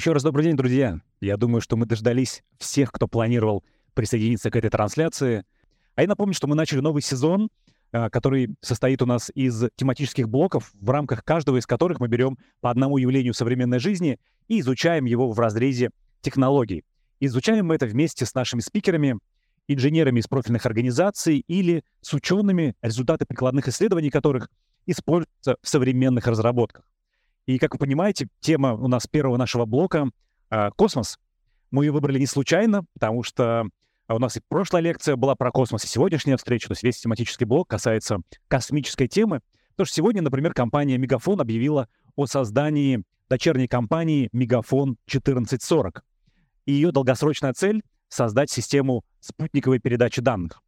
Еще раз добрый день, друзья. Я думаю, что мы дождались всех, кто планировал присоединиться к этой трансляции. А я напомню, что мы начали новый сезон, а, который состоит у нас из тематических блоков, в рамках каждого из которых мы берем по одному явлению современной жизни и изучаем его в разрезе технологий. Изучаем мы это вместе с нашими спикерами, инженерами из профильных организаций или с учеными, результаты прикладных исследований которых используются в современных разработках. И, как вы понимаете, тема у нас первого нашего блока э, — космос. Мы ее выбрали не случайно, потому что у нас и прошлая лекция была про космос, и сегодняшняя встреча, то есть весь тематический блок касается космической темы. Потому что сегодня, например, компания «Мегафон» объявила о создании дочерней компании «Мегафон 1440». И ее долгосрочная цель — создать систему спутниковой передачи данных.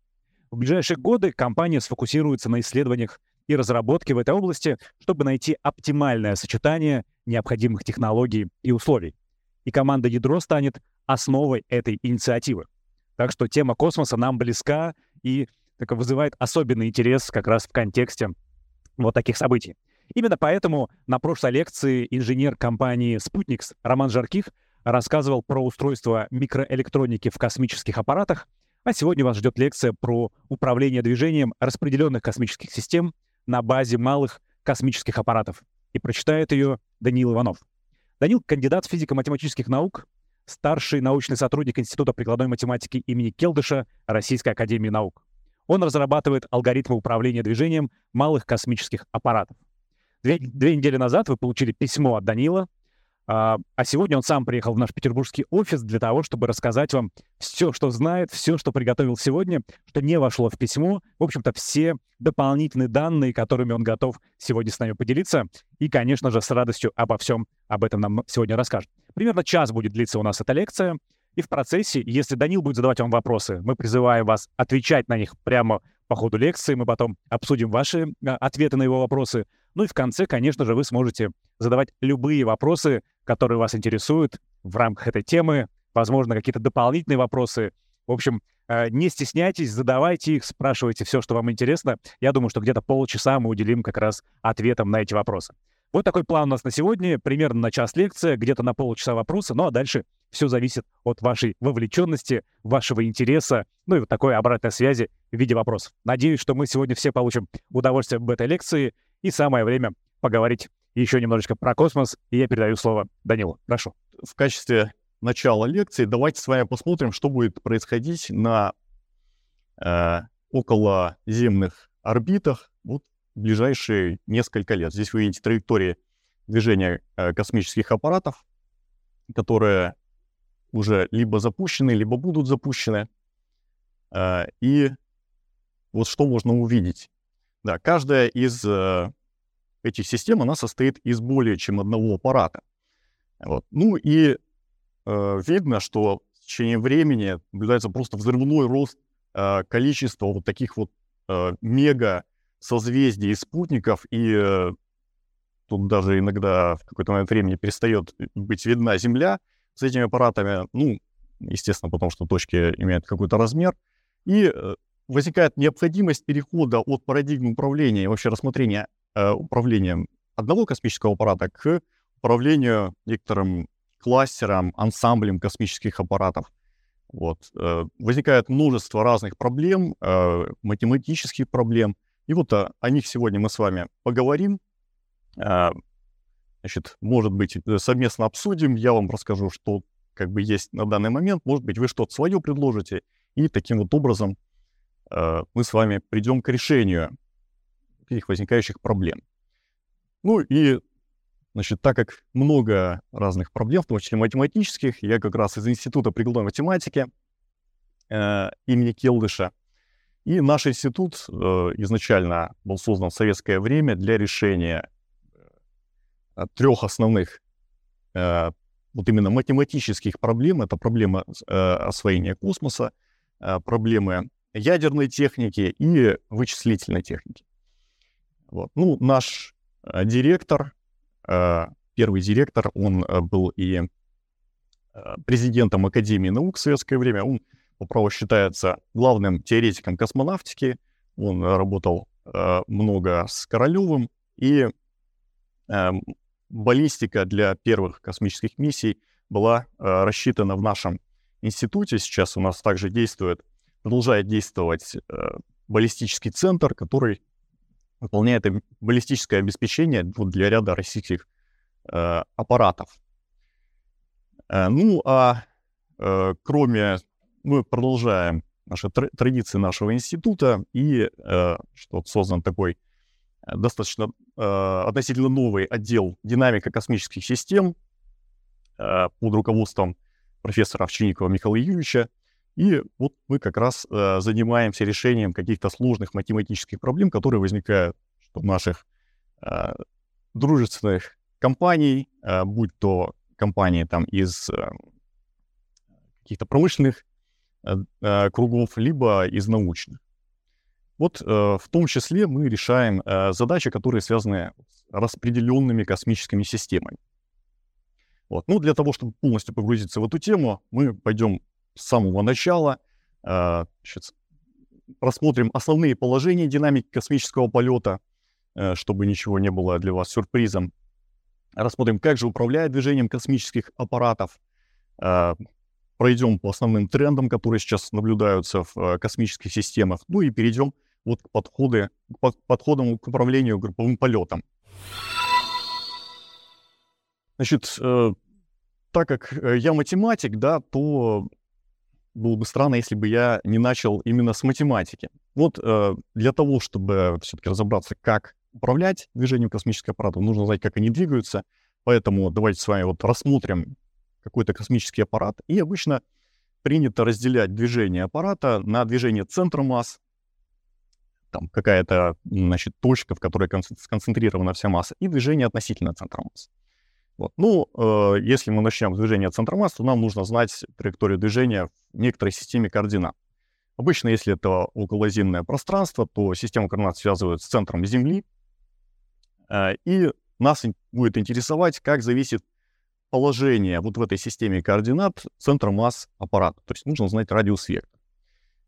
В ближайшие годы компания сфокусируется на исследованиях и разработке в этой области, чтобы найти оптимальное сочетание необходимых технологий и условий. И команда «Ядро» станет основой этой инициативы. Так что тема космоса нам близка и так, вызывает особенный интерес как раз в контексте вот таких событий. Именно поэтому на прошлой лекции инженер компании «Спутникс» Роман Жарких рассказывал про устройство микроэлектроники в космических аппаратах, а сегодня вас ждет лекция про управление движением распределенных космических систем на базе малых космических аппаратов. И прочитает ее Даниил Иванов. Данил — кандидат физико-математических наук, старший научный сотрудник Института прикладной математики имени Келдыша Российской Академии Наук. Он разрабатывает алгоритмы управления движением малых космических аппаратов. Две, две недели назад вы получили письмо от Данила, а, а сегодня он сам приехал в наш петербургский офис для того, чтобы рассказать вам все, что знает, все, что приготовил сегодня, что не вошло в письмо. В общем-то, все дополнительные данные, которыми он готов сегодня с нами поделиться. И, конечно же, с радостью обо всем об этом нам сегодня расскажет. Примерно час будет длиться у нас эта лекция. И в процессе, если Данил будет задавать вам вопросы, мы призываем вас отвечать на них прямо по ходу лекции. Мы потом обсудим ваши а, ответы на его вопросы. Ну и в конце, конечно же, вы сможете задавать любые вопросы, которые вас интересуют в рамках этой темы, возможно, какие-то дополнительные вопросы. В общем, э, не стесняйтесь, задавайте их, спрашивайте все, что вам интересно. Я думаю, что где-то полчаса мы уделим как раз ответам на эти вопросы. Вот такой план у нас на сегодня. Примерно на час лекция, где-то на полчаса вопросы. Ну а дальше все зависит от вашей вовлеченности, вашего интереса, ну и вот такой обратной связи в виде вопросов. Надеюсь, что мы сегодня все получим удовольствие в этой лекции. И самое время поговорить еще немножечко про космос, и я передаю слово Данилу. Прошу. В качестве начала лекции давайте с вами посмотрим, что будет происходить на э, околоземных орбитах вот в ближайшие несколько лет. Здесь вы видите траектории движения э, космических аппаратов, которые уже либо запущены, либо будут запущены. Э, и вот что можно увидеть. Да, каждая из э, этих систем, она состоит из более чем одного аппарата. Вот. Ну и э, видно, что в течение времени наблюдается просто взрывной рост э, количества вот таких вот э, мега созвездий и спутников, и э, тут даже иногда в какой-то момент времени перестает быть видна Земля с этими аппаратами, ну, естественно, потому что точки имеют какой-то размер, и э, возникает необходимость перехода от парадигмы управления и вообще рассмотрения э, управлением одного космического аппарата к управлению некоторым кластером, ансамблем космических аппаратов. Вот. Э, возникает множество разных проблем, э, математических проблем. И вот о, о них сегодня мы с вами поговорим. Э, значит, может быть, э, совместно обсудим. Я вам расскажу, что как бы есть на данный момент. Может быть, вы что-то свое предложите. И таким вот образом э, мы с вами придем к решению этих возникающих проблем. Ну и, значит, так как много разных проблем, в том числе математических, я как раз из Института прикладной математики э, имени Келдыша, и наш институт э, изначально был создан в советское время для решения э, трех основных э, вот именно математических проблем. Это проблема э, освоения космоса, э, проблемы ядерной техники и вычислительной техники. Вот. Ну, наш э, директор, э, первый директор, он э, был и э, президентом Академии наук в советское время. Он, по праву, считается главным теоретиком космонавтики. Он работал э, много с Королевым. И э, баллистика для первых космических миссий была рассчитана в нашем институте. Сейчас у нас также действует, продолжает действовать баллистический центр, который выполняет баллистическое обеспечение вот, для ряда российских э, аппаратов. Э, ну, а э, кроме, мы продолжаем наши традиции нашего института, и э, что создан такой э, достаточно э, относительно новый отдел динамика космических систем э, под руководством профессора Овчинникова Михаила Юрьевича. И вот мы как раз э, занимаемся решением каких-то сложных математических проблем, которые возникают в наших э, дружественных компаний, э, будь то компании там из э, каких-то промышленных э, э, кругов, либо из научных. Вот э, в том числе мы решаем э, задачи, которые связаны с распределенными космическими системами. Вот. Ну, для того, чтобы полностью погрузиться в эту тему, мы пойдем с самого начала, э, значит, рассмотрим основные положения динамики космического полета, э, чтобы ничего не было для вас сюрпризом. Рассмотрим, как же управляет движением космических аппаратов. Э, пройдем по основным трендам, которые сейчас наблюдаются в космических системах. Ну и перейдем вот к подходы, к подходам к управлению групповым полетом. Значит, так как я математик, да, то было бы странно, если бы я не начал именно с математики. Вот э, для того, чтобы все-таки разобраться, как управлять движением космических аппаратов, нужно знать, как они двигаются. Поэтому давайте с вами вот рассмотрим какой-то космический аппарат. И обычно принято разделять движение аппарата на движение центра масс, там какая-то, значит, точка, в которой сконцентрирована вся масса, и движение относительно центра масс. Вот. Ну, э, если мы начнем с движения центра масс, то нам нужно знать траекторию движения в некоторой системе координат. Обычно, если это околоземное пространство, то систему координат связывают с центром Земли. Э, и нас будет интересовать, как зависит положение вот в этой системе координат центра масс аппарата. То есть нужно знать радиус вектора.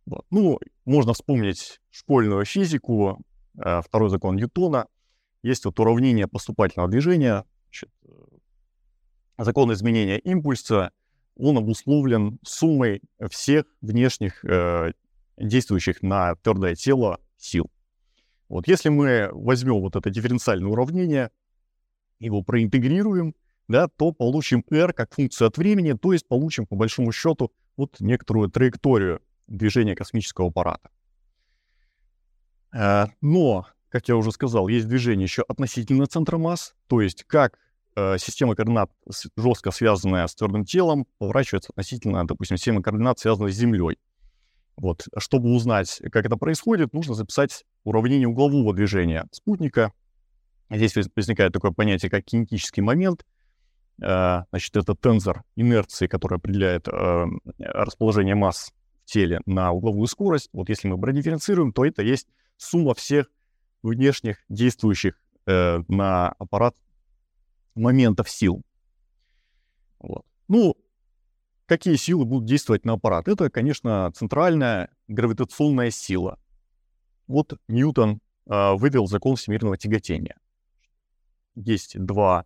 Вот. Ну, можно вспомнить школьную физику, э, второй закон Ньютона. Есть вот уравнение поступательного движения. Значит, закон изменения импульса, он обусловлен суммой всех внешних э, действующих на твердое тело сил. Вот если мы возьмем вот это дифференциальное уравнение, его проинтегрируем, да, то получим r как функцию от времени, то есть получим по большому счету вот некоторую траекторию движения космического аппарата. Э, но, как я уже сказал, есть движение еще относительно центра масс, то есть как э, система координат, жестко связанная с твердым телом, поворачивается относительно, допустим, системы координат, связанной с Землей. Вот. Чтобы узнать, как это происходит, нужно записать уравнение углового движения спутника. Здесь возникает такое понятие, как кинетический момент. Э, значит, это тензор инерции, который определяет э, расположение масс в теле на угловую скорость. Вот если мы продифференцируем, то это есть сумма всех внешних действующих на аппарат моментов сил. Вот. Ну, какие силы будут действовать на аппарат? Это, конечно, центральная гравитационная сила. Вот Ньютон э, вывел закон всемирного тяготения. Есть два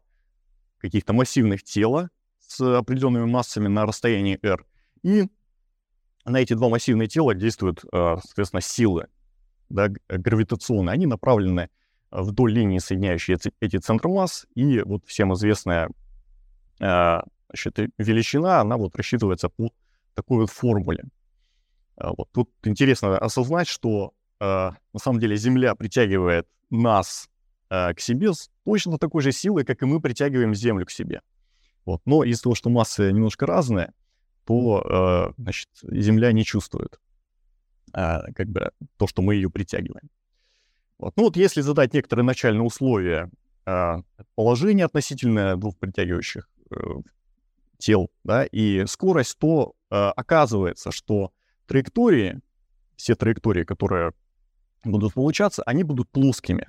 каких-то массивных тела с определенными массами на расстоянии r, и на эти два массивные тела действуют, э, соответственно, силы да, гравитационные. Они направлены вдоль линии, соединяющей эти, центры масс, и вот всем известная э, значит, величина, она вот рассчитывается по такой вот формуле. Э, вот тут интересно осознать, что э, на самом деле Земля притягивает нас к себе с точно такой же силой, как и мы притягиваем Землю к себе. Вот. Но из-за того, что массы немножко разные, то значит, Земля не чувствует как бы то, что мы ее притягиваем. Вот. Ну вот если задать некоторые начальные условия э, положения относительно двух притягивающих э, тел, да, и скорость, то э, оказывается, что траектории, все траектории, которые будут получаться, они будут плоскими.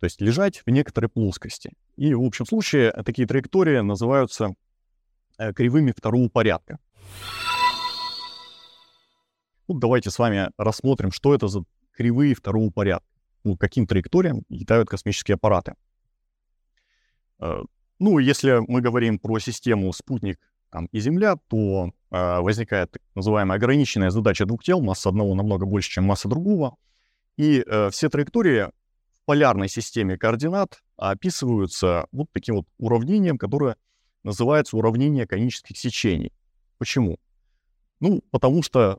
То есть лежать в некоторой плоскости. И в общем случае такие траектории называются э, кривыми второго порядка. Вот давайте с вами рассмотрим, что это за кривые второго порядка. Ну, каким траекториям летают космические аппараты. Э, Ну, если мы говорим про систему спутник там, и Земля, то э, возникает так называемая ограниченная задача двух тел, масса одного намного больше, чем масса другого. И э, все траектории в полярной системе координат описываются вот таким вот уравнением, которое называется уравнение конических сечений. Почему? Ну, потому что,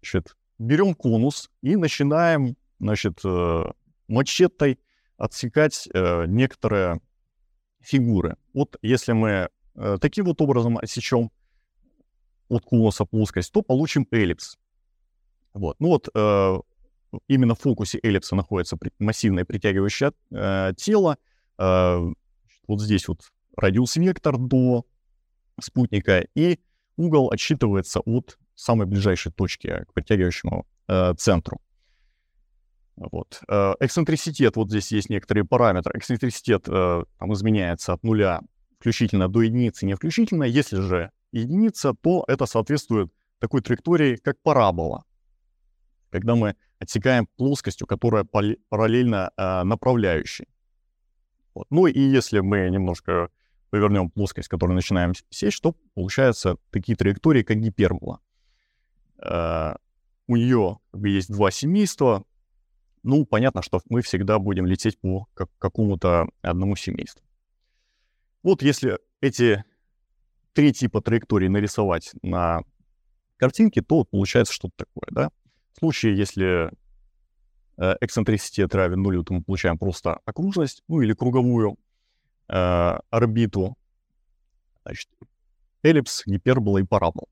значит, берем конус и начинаем, значит, э, мачетой отсекать э, некоторые фигуры. Вот если мы э, таким вот образом отсечем от конуса плоскость, то получим эллипс. Вот. Ну вот именно в фокусе эллипса находится массивное притягивающее тело. Вот здесь вот радиус-вектор до спутника, и угол отсчитывается от самой ближайшей точки к притягивающему э, центру. Вот. Э, эксцентриситет, вот здесь есть некоторые параметры. Эксцентриситет э, там изменяется от нуля включительно до единицы, не включительно. Если же единица, то это соответствует такой траектории, как парабола. Когда мы отсекаем плоскостью, которая параллельно э, направляющей. Вот. Ну и если мы немножко повернем плоскость, которую начинаем сечь, то получаются такие траектории, как гипербола. Э, у нее есть два семейства, ну, понятно, что мы всегда будем лететь по как, какому-то одному семейству. Вот если эти три типа траекторий нарисовать на картинке, то получается что-то такое, да? В случае, если э, эксцентриситет равен нулю, то мы получаем просто окружность, ну или круговую э, орбиту, значит, эллипс, гипербола и парабола.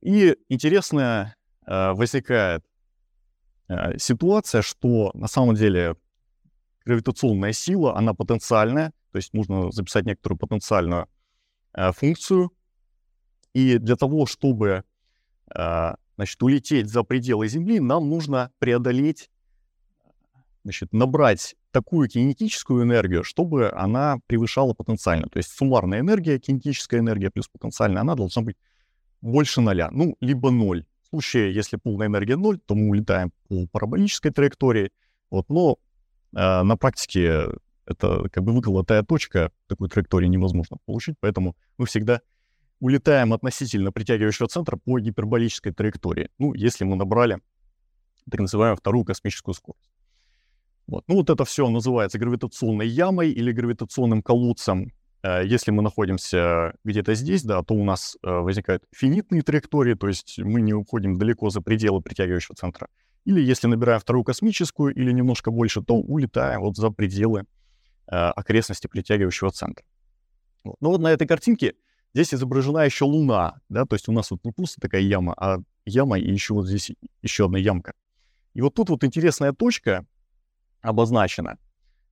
И интересно э, возникает Э, ситуация, что на самом деле гравитационная сила, она потенциальная, то есть нужно записать некоторую потенциальную э, функцию. И для того, чтобы э, значит, улететь за пределы Земли, нам нужно преодолеть, значит, набрать такую кинетическую энергию, чтобы она превышала потенциально. То есть суммарная энергия, кинетическая энергия плюс потенциальная, она должна быть больше ноля, ну, либо ноль. В случае, если полная энергия 0, то мы улетаем по параболической траектории. Вот, но э, на практике это как бы выколотая точка, такой траектории невозможно получить, поэтому мы всегда улетаем относительно притягивающего центра по гиперболической траектории. Ну, если мы набрали так называемую вторую космическую скорость. Вот. Ну, вот это все называется гравитационной ямой или гравитационным колодцем. Э, если мы находимся где-то здесь, да, то у нас э, возникают финитные траектории, то есть мы не уходим далеко за пределы притягивающего центра. Или если набираем вторую космическую или немножко больше, то улетаем вот за пределы э, окрестности притягивающего центра. Вот. Ну вот на этой картинке здесь изображена еще Луна, да, то есть у нас вот не просто такая яма, а яма и еще вот здесь еще одна ямка. И вот тут вот интересная точка обозначена.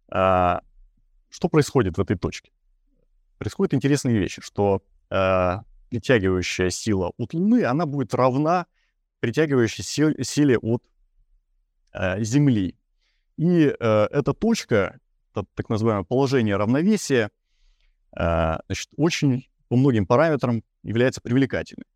Что происходит в этой точке? Происходят интересные вещи, что э, притягивающая сила от Луны, она будет равна притягивающей силе, силе от э, Земли. И э, эта точка, это так называемое положение равновесия, э, значит, очень по многим параметрам является привлекательной.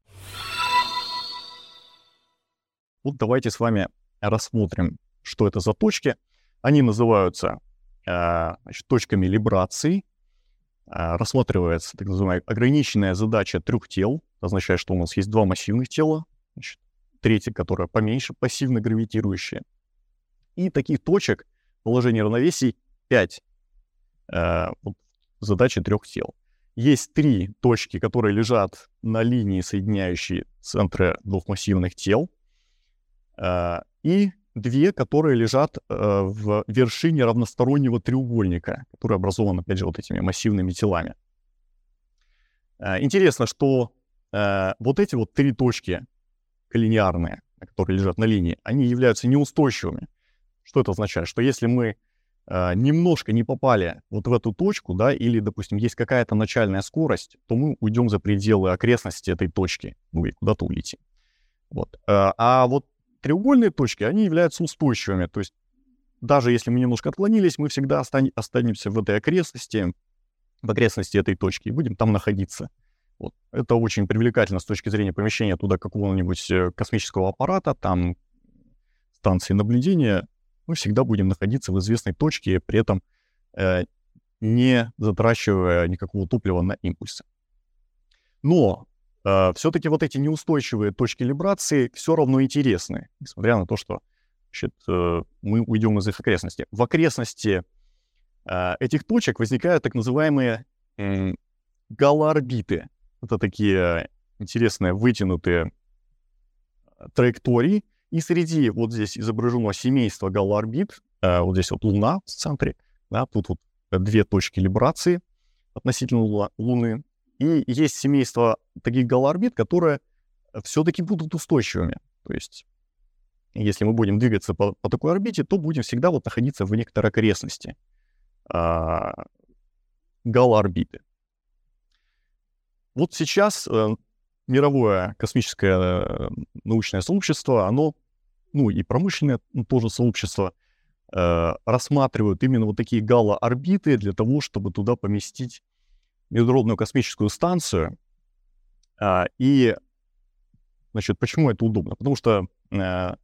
Вот давайте с вами рассмотрим, что это за точки. Они называются э, значит, точками либрации рассматривается так называемая ограниченная задача трех тел. Означает, что у нас есть два массивных тела, значит, третье, которое поменьше, пассивно гравитирующее. И таких точек положения равновесий 5. Э, вот, задача трех тел. Есть три точки, которые лежат на линии, соединяющей центры двух массивных тел. Э, и две, которые лежат э, в вершине равностороннего треугольника, который образован, опять же, вот этими массивными телами. Э, интересно, что э, вот эти вот три точки коллинеарные, которые лежат на линии, они являются неустойчивыми. Что это означает? Что если мы э, немножко не попали вот в эту точку, да, или, допустим, есть какая-то начальная скорость, то мы уйдем за пределы окрестности этой точки, ну и куда-то улетим. Вот. Э, а вот треугольные точки, они являются устойчивыми. То есть даже если мы немножко отклонились, мы всегда останемся в этой окрестности, в окрестности этой точки, и будем там находиться. Вот. Это очень привлекательно с точки зрения помещения туда какого-нибудь э, космического аппарата, там станции наблюдения. Мы всегда будем находиться в известной точке, при этом э, не затрачивая никакого топлива на импульсы. Но все-таки вот эти неустойчивые точки либрации все равно интересны, несмотря на то, что значит, э, мы уйдем из их окрестностей. В окрестности э, этих точек возникают так называемые э, галоорбиты. Это такие интересные вытянутые траектории. И среди вот здесь изображено семейство галоорбит, э, вот здесь вот Луна в центре, да, тут вот две точки либрации относительно Луны. И есть семейство таких галоорбит, которые все-таки будут устойчивыми. То есть если мы будем двигаться по, по такой орбите, то будем всегда вот находиться в некоторой окрестности а, галоорбиты. Вот сейчас э, мировое космическое э, научное сообщество, оно, ну и промышленное ну, тоже сообщество, э, рассматривают именно вот такие галоорбиты для того, чтобы туда поместить Международную космическую станцию. А, и, значит, почему это удобно? Потому что а,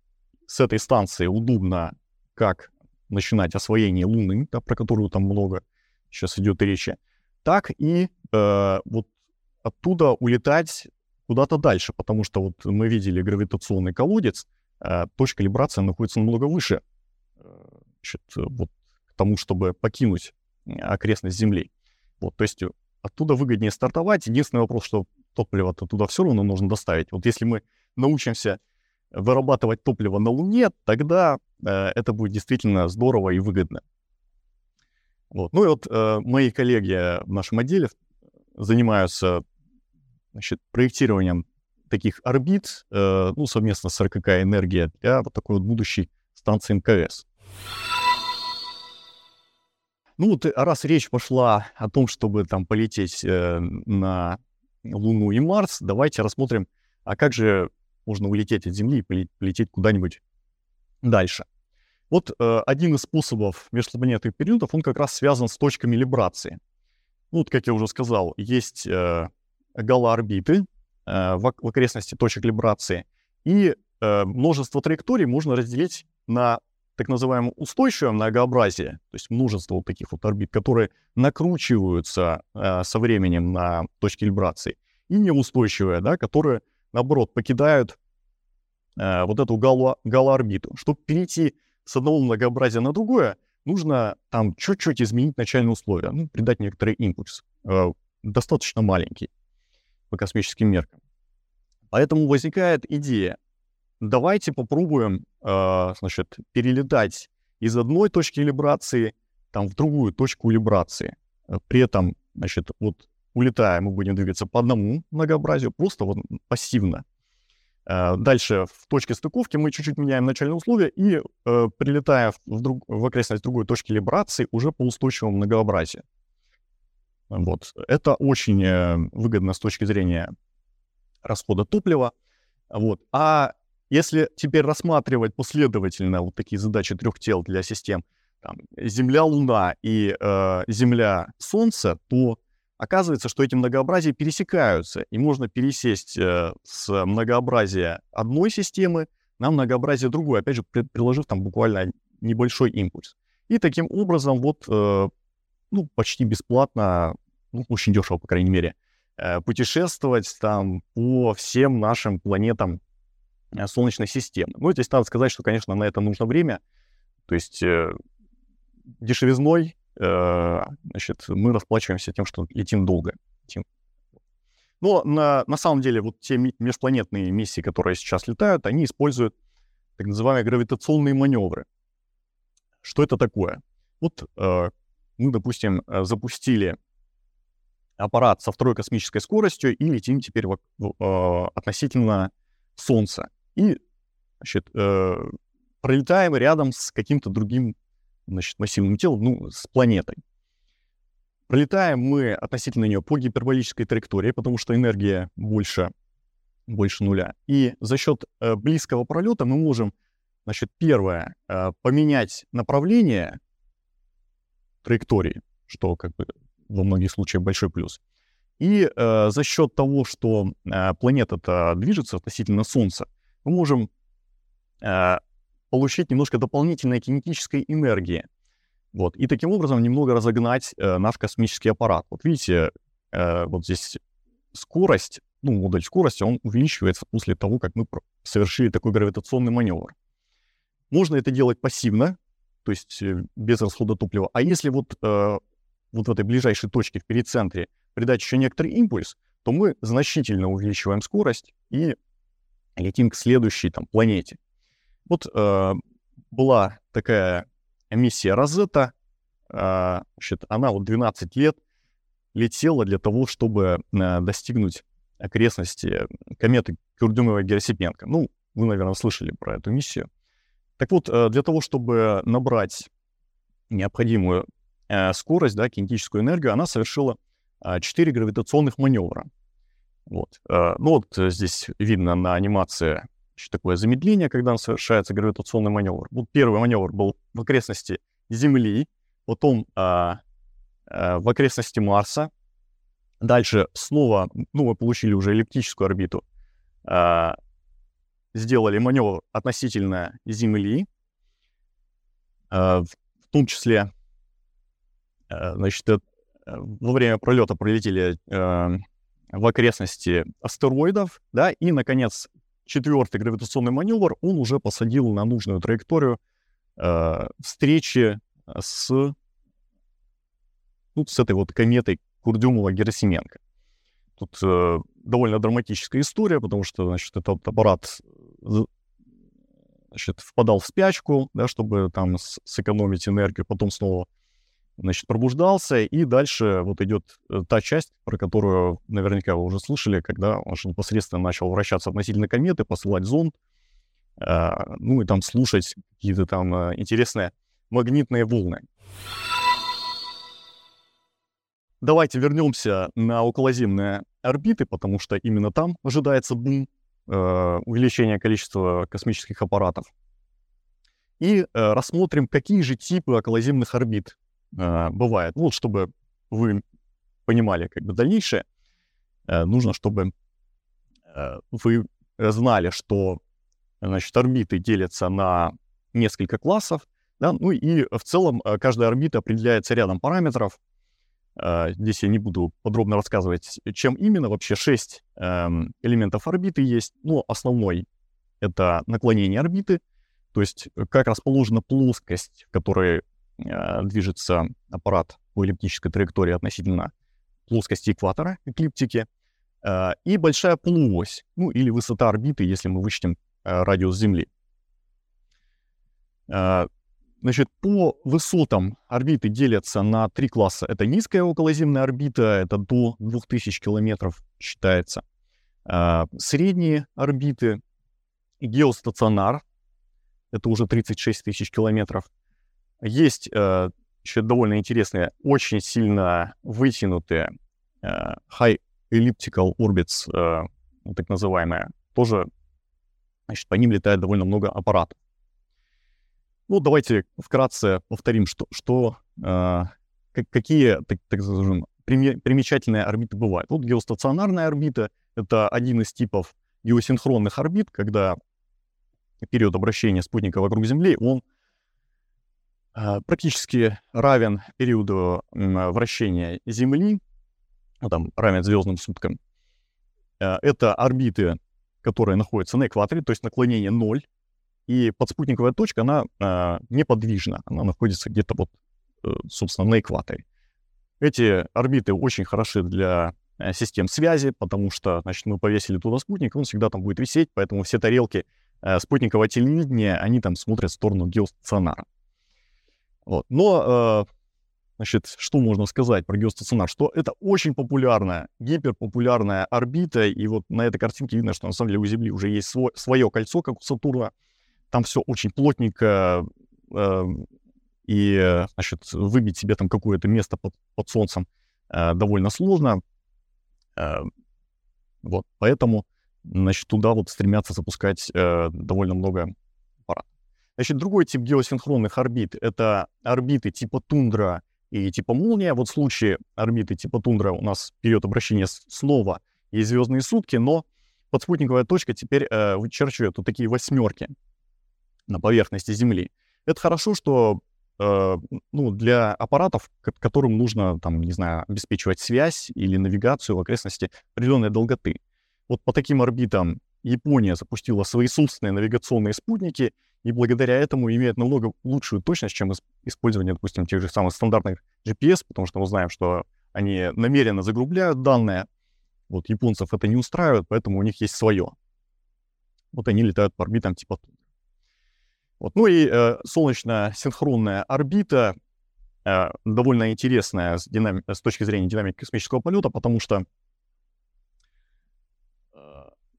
с этой станции удобно как начинать освоение Луны, да, про которую там много сейчас идет речи, так и э, вот оттуда улетать куда-то дальше, потому что вот мы видели гравитационный колодец, э, точка либрации находится намного выше э, значит, вот, к тому, чтобы покинуть окрестность Земли. Вот, то есть оттуда выгоднее стартовать. Единственный вопрос, что топливо-то туда все равно нужно доставить. Вот если мы научимся вырабатывать топливо на Луне, тогда э, это будет действительно здорово и выгодно. Вот. Ну и вот э, мои коллеги в нашем отделе занимаются значит, проектированием таких орбит, э, ну, совместно с РКК «Энергия» для вот такой вот будущей станции МКС. Ну вот раз речь пошла о том, чтобы там полететь э, на Луну и Марс, давайте рассмотрим, а как же можно улететь от Земли и полететь куда-нибудь дальше. Вот э, один из способов межпланетных периодов, он как раз связан с точками либрации. Ну, вот, как я уже сказал, есть э, галоорбиты э, в, в окрестности точек либрации, и э, множество траекторий можно разделить на так называемое устойчивое многообразие, то есть множество вот таких вот орбит, которые накручиваются э, со временем на точки либрации, и неустойчивое, да, которые, наоборот, покидают э, вот эту гало, галоорбиту. Чтобы перейти с одного многообразия на другое, нужно там чуть-чуть изменить начальные условия, ну, придать некоторый импульс, э, достаточно маленький по космическим меркам. Поэтому возникает идея, давайте попробуем, э, значит, перелетать из одной точки либрации там в другую точку либрации. Э, при этом, значит, вот улетая, мы будем двигаться по одному многообразию, просто вот пассивно. Э, дальше в точке стыковки мы чуть-чуть меняем начальные условия и э, прилетая в, друг, в окрестность другой точки либрации уже по устойчивому многообразию. Вот. Это очень э, выгодно с точки зрения расхода топлива. Вот. А если теперь рассматривать последовательно вот такие задачи трех тел для систем там, Земля-Луна и э, Земля-Солнце, то оказывается, что эти многообразия пересекаются, и можно пересесть э, с многообразия одной системы на многообразие другой, опять же, приложив там буквально небольшой импульс. И таким образом вот, э, ну, почти бесплатно, ну, очень дешево, по крайней мере, э, путешествовать там по всем нашим планетам Солнечной системы. Ну, здесь надо сказать, что, конечно, на это нужно время. То есть э, дешевизной э, значит, мы расплачиваемся тем, что летим долго. Летим. Но на, на самом деле вот те межпланетные миссии, которые сейчас летают, они используют так называемые гравитационные маневры. Что это такое? Вот э, мы, допустим, э, запустили аппарат со второй космической скоростью и летим теперь в, в, э, относительно Солнца и значит, э, пролетаем рядом с каким-то другим значит, массивным телом, ну, с планетой. Пролетаем мы относительно нее по гиперболической траектории, потому что энергия больше, больше нуля. И за счет э, близкого пролета мы можем, значит, первое, э, поменять направление траектории, что как бы во многих случаях большой плюс. И э, за счет того, что э, планета-то движется относительно Солнца, мы можем э, получить немножко дополнительной кинетической энергии. Вот. И таким образом немного разогнать э, наш космический аппарат. Вот видите, э, вот здесь скорость, ну, модуль скорости, он увеличивается после того, как мы совершили такой гравитационный маневр. Можно это делать пассивно, то есть э, без расхода топлива. А если вот, э, вот в этой ближайшей точке в перицентре придать еще некоторый импульс, то мы значительно увеличиваем скорость и летим к следующей там планете. Вот э, была такая миссия Розетта, э, значит, она вот 12 лет летела для того, чтобы э, достигнуть окрестности кометы Курдюмова-Герасипенко. Ну, вы, наверное, слышали про эту миссию. Так вот, э, для того, чтобы набрать необходимую э, скорость, да, кинетическую энергию, она совершила 4 гравитационных маневра. Вот. Э, ну вот здесь видно на анимации еще такое замедление, когда совершается гравитационный маневр. Вот первый маневр был в окрестности Земли, потом а, а, в окрестности Марса. Дальше снова, ну, мы получили уже эллиптическую орбиту, а, сделали маневр относительно Земли, а, в том числе, а, значит, э, во время пролета пролетели а, в окрестности астероидов, да, и, наконец, четвертый гравитационный маневр, он уже посадил на нужную траекторию э, встречи с, ну, с этой вот кометой Курдюмова-Герасименко. Тут э, довольно драматическая история, потому что, значит, этот аппарат значит, впадал в спячку, да, чтобы там сэкономить энергию, потом снова значит, пробуждался, и дальше вот идет э, та часть, про которую наверняка вы уже слышали, когда он же непосредственно начал вращаться относительно кометы, посылать зонд, а, ну и там слушать какие-то там а, интересные магнитные волны. Давайте вернемся на околоземные орбиты, потому что именно там ожидается бум, э, увеличение количества космических аппаратов. И э, рассмотрим, какие же типы околоземных орбит э, бывает. Ну, вот чтобы вы понимали как бы дальнейшее, э, нужно, чтобы э, вы знали, что значит, орбиты делятся на несколько классов, да, ну и в целом э, каждая орбита определяется рядом параметров. Э, здесь я не буду подробно рассказывать, чем именно. Вообще шесть эм, элементов орбиты есть. Ну, основной — это наклонение орбиты, то есть как расположена плоскость, в которой Э, движется аппарат по эллиптической траектории относительно плоскости экватора, эклиптики, э, и большая полуось, ну или высота орбиты, если мы вычтем э, радиус Земли. Значит, по высотам орбиты делятся на три класса. Это низкая околоземная орбита, это до 2000 километров считается. Средние орбиты, геостационар, это уже 36 тысяч километров. Есть э, еще довольно интересные, очень сильно вытянутые э, High Elliptical Orbits, э, так называемые. Тоже, значит, по ним летает довольно много аппаратов. Ну, давайте вкратце повторим, что, что э, какие, так, так скажем, примечательные орбиты бывают. Вот геостационарная орбита — это один из типов геосинхронных орбит, когда период обращения спутника вокруг Земли, он практически равен периоду вращения Земли, ну, там, равен звездным суткам. А, это орбиты, которые находятся на экваторе, то есть наклонение 0, и подспутниковая точка, она а, неподвижна, она находится где-то вот, э, собственно, на экваторе. Эти орбиты очень хороши для э, систем связи, потому что, значит, мы повесили туда спутник, он всегда там будет висеть, поэтому все тарелки э, спутникового телевидения, они там смотрят в сторону геостационара. Вот. Но, э, значит, что можно сказать про геостационар? Что это очень популярная, гиперпопулярная орбита, и вот на этой картинке видно, что на самом деле у Земли уже есть свой, свое кольцо, как у Сатурна. Там все очень плотненько, э, и, значит, выбить себе там какое-то место под, под Солнцем э, довольно сложно. Э, вот, поэтому, значит, туда вот стремятся запускать э, довольно много Значит, другой тип геосинхронных орбит — это орбиты типа тундра и типа молния. Вот в случае орбиты типа тундра у нас период обращения снова и звездные сутки, но подспутниковая точка теперь э, вычерчивает вот такие восьмерки на поверхности Земли. Это хорошо, что э, ну, для аппаратов, которым нужно, там, не знаю, обеспечивать связь или навигацию в окрестности определенной долготы. Вот по таким орбитам Япония запустила свои собственные навигационные спутники, и благодаря этому имеет намного лучшую точность, чем использование, допустим, тех же самых стандартных GPS, потому что мы знаем, что они намеренно загрубляют данные. Вот японцев это не устраивает, поэтому у них есть свое. Вот они летают по орбитам типа тундры. Вот. Ну и э, солнечная синхронная орбита э, довольно интересная с, динами- с точки зрения динамики космического полета, потому что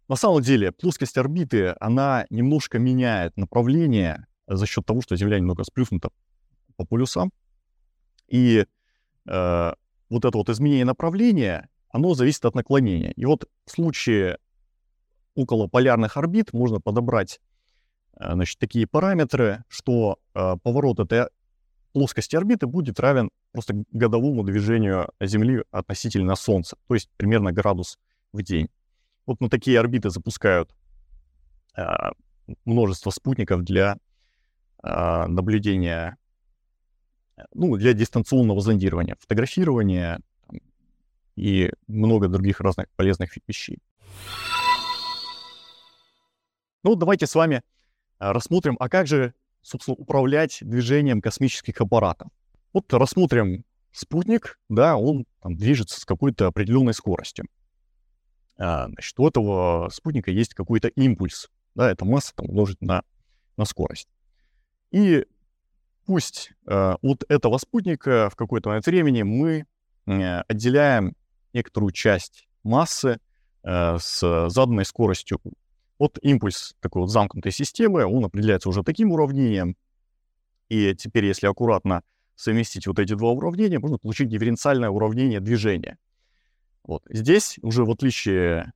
на самом деле плоскость орбиты, она немножко меняет направление за счет того, что Земля немного сплюснута по полюсам. И э, вот это вот изменение направления, оно зависит от наклонения. И вот в случае около полярных орбит можно подобрать э, значит, такие параметры, что э, поворот этой плоскости орбиты будет равен просто годовому движению Земли относительно Солнца, то есть примерно градус в день. Вот на такие орбиты запускают э, множество спутников для наблюдения, ну, для дистанционного зондирования, фотографирования и много других разных полезных вещей. Ну, давайте с вами а, рассмотрим, а как же, собственно, управлять движением космических аппаратов. Вот рассмотрим спутник, да, он там, движется с какой-то определенной скоростью. А, значит, у этого спутника есть какой-то импульс, да, это масса там, умножить на, на скорость. И пусть э, от этого спутника в какой-то момент времени мы э, отделяем некоторую часть массы э, с заданной скоростью вот импульс такой вот замкнутой системы, он определяется уже таким уравнением. И теперь, если аккуратно совместить вот эти два уравнения, можно получить дифференциальное уравнение движения. Вот. Здесь уже в отличие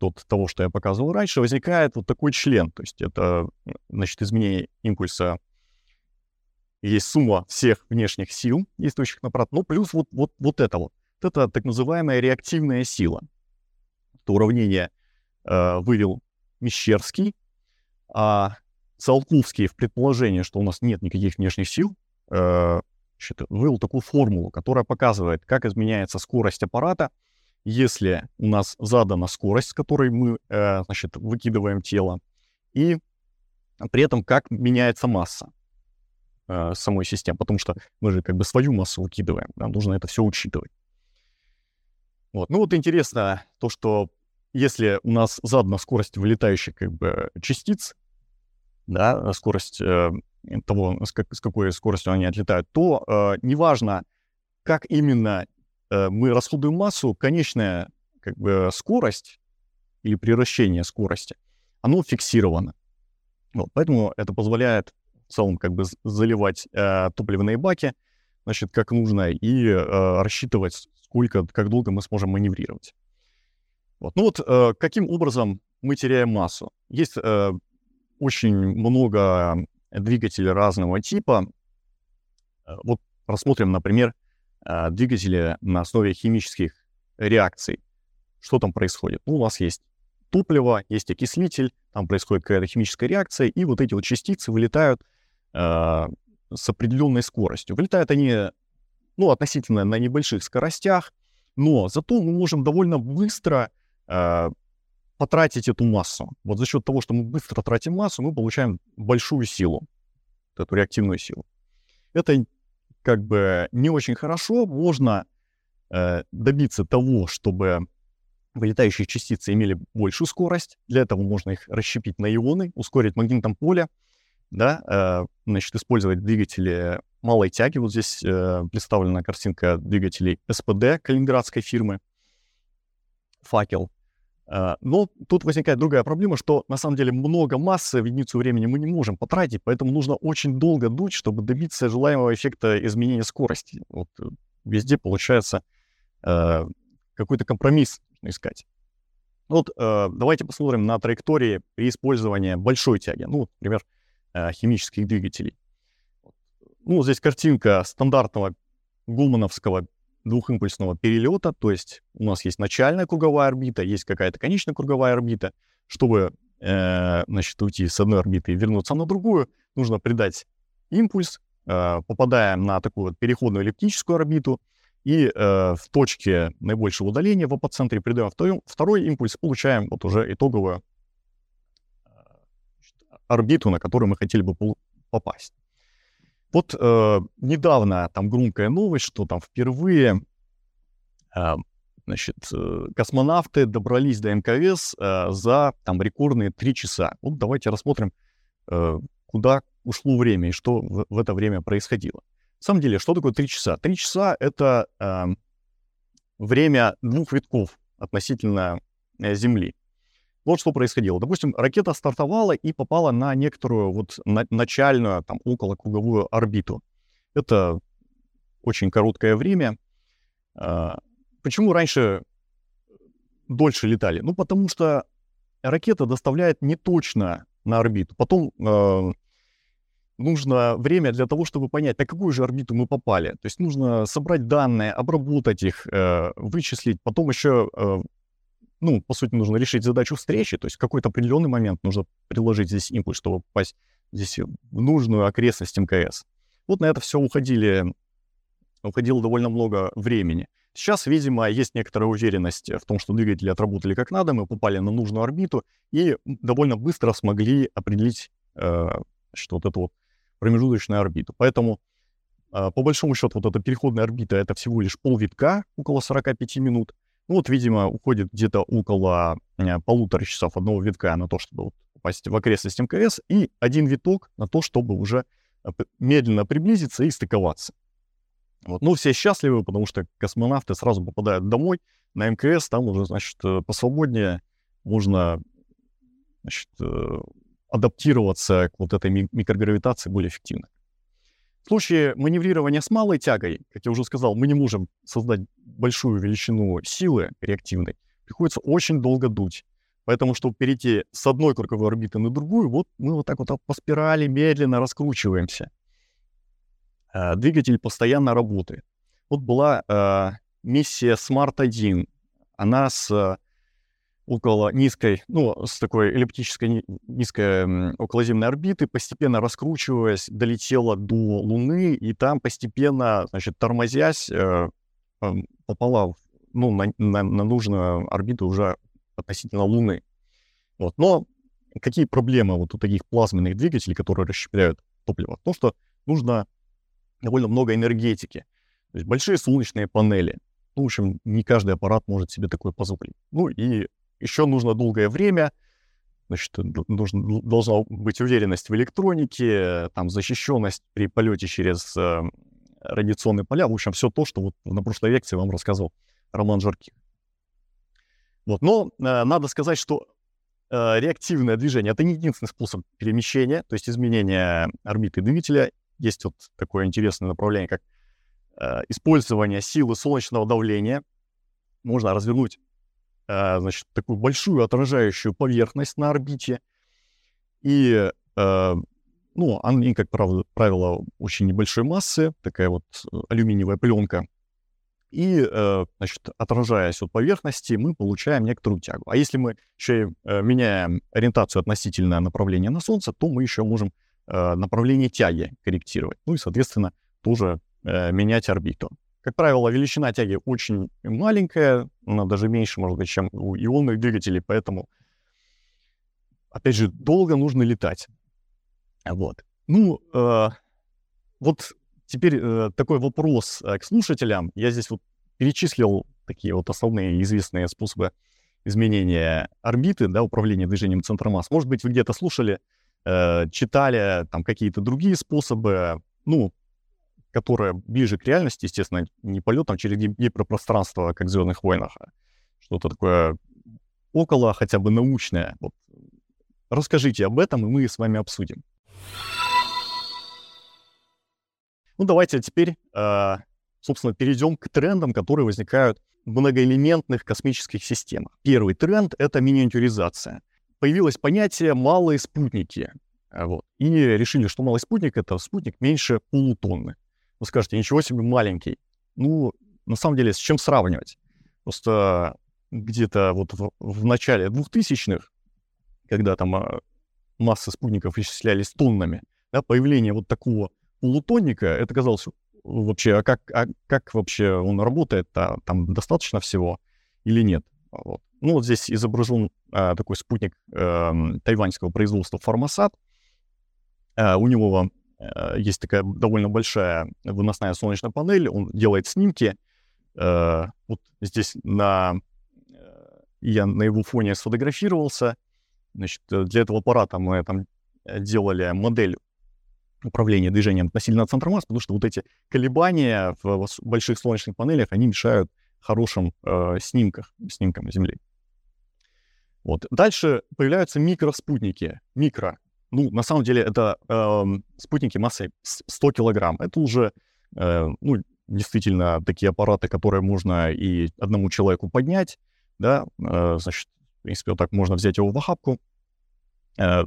от того, что я показывал раньше, возникает вот такой член. То есть это, значит, изменение импульса есть сумма всех внешних сил, действующих на аппарат, ну, плюс вот, вот, вот это вот. Это так называемая реактивная сила. Это уравнение э, вывел Мещерский, а Циолковский в предположении, что у нас нет никаких внешних сил, э, вывел такую формулу, которая показывает, как изменяется скорость аппарата, если у нас задана скорость, с которой мы, э, значит, выкидываем тело, и при этом как меняется масса э, самой системы, потому что мы же как бы свою массу выкидываем, нам нужно это все учитывать. Вот. Ну вот интересно то, что если у нас задана скорость вылетающих как бы частиц, да, скорость э, того, с, как, с какой скоростью они отлетают, то э, неважно, как именно мы расходуем массу, конечная как бы скорость или превращение скорости, оно фиксировано. Вот, поэтому это позволяет в целом как бы заливать э, топливные баки, значит, как нужно, и э, рассчитывать, сколько, как долго мы сможем маневрировать. Вот. Ну вот э, каким образом мы теряем массу? Есть э, очень много двигателей разного типа. Э, вот рассмотрим, например, э, двигатели на основе химических реакций. Что там происходит? Ну, у нас есть топливо, есть окислитель, там происходит какая-то химическая реакция, и вот эти вот частицы вылетают э, с определенной скоростью. Вылетают они, ну, относительно на небольших скоростях, но зато мы можем довольно быстро э, потратить эту массу. Вот за счет того, что мы быстро тратим массу, мы получаем большую силу, эту реактивную силу. Это как бы не очень хорошо. Можно э, добиться того, чтобы вылетающие частицы имели большую скорость. Для этого можно их расщепить на ионы, ускорить магнитном поле, да, э, значит, использовать двигатели малой тяги. Вот здесь э, представлена картинка двигателей СПД калининградской фирмы. Факел. А, но тут возникает другая проблема, что на самом деле много массы в единицу времени мы не можем потратить, поэтому нужно очень долго дуть, чтобы добиться желаемого эффекта изменения скорости. Вот э, везде получается э, какой-то компромисс искать. Вот э, давайте посмотрим на траектории при использовании большой тяги, ну, например, э, химических двигателей. Ну, здесь картинка стандартного гулмановского двухимпульсного перелета, то есть у нас есть начальная круговая орбита, есть какая-то конечная круговая орбита. Чтобы, э, значит, уйти с одной орбиты и вернуться на другую, нужно придать импульс, э, попадаем на такую вот переходную эллиптическую орбиту, и э, в точке наибольшего удаления в апоцентре придаем второй, второй импульс, получаем вот уже итоговую э, орбиту, на которую мы хотели бы попасть. Вот э, недавно там громкая новость, что там впервые э, значит, э, космонавты добрались до МКС э, за там рекордные три часа. Вот давайте рассмотрим, э, куда ушло время и что в, в это время происходило. На самом деле, что такое три часа? Три часа — это э, время двух витков относительно э, Земли. Вот что происходило. Допустим, ракета стартовала и попала на некоторую вот на, начальную, там, околокруговую орбиту. Это очень короткое время. Э, почему раньше дольше летали? Ну, потому что ракета доставляет не точно на орбиту. Потом э, нужно время для того, чтобы понять, на какую же орбиту мы попали. То есть нужно собрать данные, обработать их, э, вычислить, потом еще, э, ну, по сути, нужно решить задачу встречи, то есть какой-то определенный момент нужно приложить здесь импульс, чтобы попасть здесь в нужную окрестность МКС. Вот на это все уходили, уходило довольно много времени. Сейчас, видимо, есть некоторая уверенность в том, что двигатели отработали как надо, мы попали на нужную орбиту и довольно быстро смогли определить э, что вот эту вот промежуточную орбиту. Поэтому, а, по большому счету, вот эта переходная орбита — это всего лишь полвитка, около 45 минут. Ну вот, видимо, уходит где-то около а, полутора часов одного витка на то, чтобы вот попасть в окрестность МКС, и один виток на то, чтобы уже а, медленно приблизиться и стыковаться. Вот. Ну, все счастливы, потому что космонавты сразу попадают домой на МКС, там уже, значит, э, посвободнее можно значит, э, адаптироваться к вот этой микрогравитации более эффективно. В случае маневрирования с малой тягой, как я уже сказал, мы не можем создать большую величину силы реактивной, приходится очень долго дуть. Поэтому, чтобы перейти с одной круговой орбиты на другую, вот мы вот так вот по спирали медленно раскручиваемся. Э, двигатель постоянно работает. Вот была э, миссия Smart-1. Она с около низкой, ну, с такой эллиптической низкой околоземной орбиты, постепенно раскручиваясь, долетела до Луны, и там постепенно, значит, тормозясь, э, попала ну, на, на, на нужную орбиту уже относительно Луны. Вот. Но какие проблемы вот у таких плазменных двигателей, которые расщепляют топливо? То, что нужно довольно много энергетики. То есть большие солнечные панели. Ну, в общем, не каждый аппарат может себе такое позволить. Ну и еще нужно долгое время, значит, нужно, должна быть уверенность в электронике, там, защищенность при полете через э, радиационные поля. В общем, все то, что вот на прошлой лекции вам рассказывал Роман Жарких. Вот. Но э, надо сказать, что э, реактивное движение — это не единственный способ перемещения, то есть изменения орбиты двигателя. Есть вот такое интересное направление, как э, использование силы солнечного давления. Можно развернуть значит, такую большую отражающую поверхность на орбите. И, а, ну, они, как правило, очень небольшой массы, такая вот э, алюминиевая пленка. И, э, значит, отражаясь от поверхности, мы получаем некоторую тягу. А если мы еще и э, меняем ориентацию относительно направления на Солнце, то мы еще можем направление тяги корректировать. Ну и, соответственно, тоже менять орбиту. Как правило, величина тяги очень маленькая, она даже меньше, может быть, чем у ионных двигателей, поэтому, опять же, долго нужно летать. Вот. Ну, э, вот теперь э, такой вопрос э, к слушателям. Я здесь вот перечислил такие вот основные известные способы изменения орбиты, да, управления движением центра масс. Может быть, вы где-то слушали, э, читали там какие-то другие способы. Ну, которая ближе к реальности, естественно, не полет там через гиперпространство, как в «Звездных войнах», а что-то такое около хотя бы научное. Вот. Расскажите об этом, и мы с вами обсудим. Ну, давайте теперь, э, собственно, перейдем к трендам, которые возникают в многоэлементных космических системах. Первый тренд — это миниатюризация. Появилось понятие «малые спутники». Вот. И решили, что малый спутник — это спутник меньше полутонны. Вы скажете, ничего себе, маленький. Ну, на самом деле, с чем сравнивать? Просто где-то вот в, в начале 2000-х, когда там а, массы спутников исчислялись тоннами, да, появление вот такого полутонника. Это казалось вообще, а как, а как вообще он работает, а там достаточно всего или нет. Вот. Ну, вот здесь изображен а, такой спутник а, тайваньского производства Формосат. А, у него есть такая довольно большая выносная солнечная панель, он делает снимки. А, вот здесь на, я на его фоне сфотографировался. Значит, для этого аппарата мы там делали модель управления движением относительно центра масс, потому что вот эти колебания в больших солнечных панелях, они мешают хорошим э, снимках, снимкам Земли. Вот. Дальше появляются микроспутники. Микро. Ну, на самом деле, это э, спутники массой 100 килограмм. Это уже, э, ну, действительно, такие аппараты, которые можно и одному человеку поднять, да, э, значит, в принципе, вот так можно взять его в охапку, э,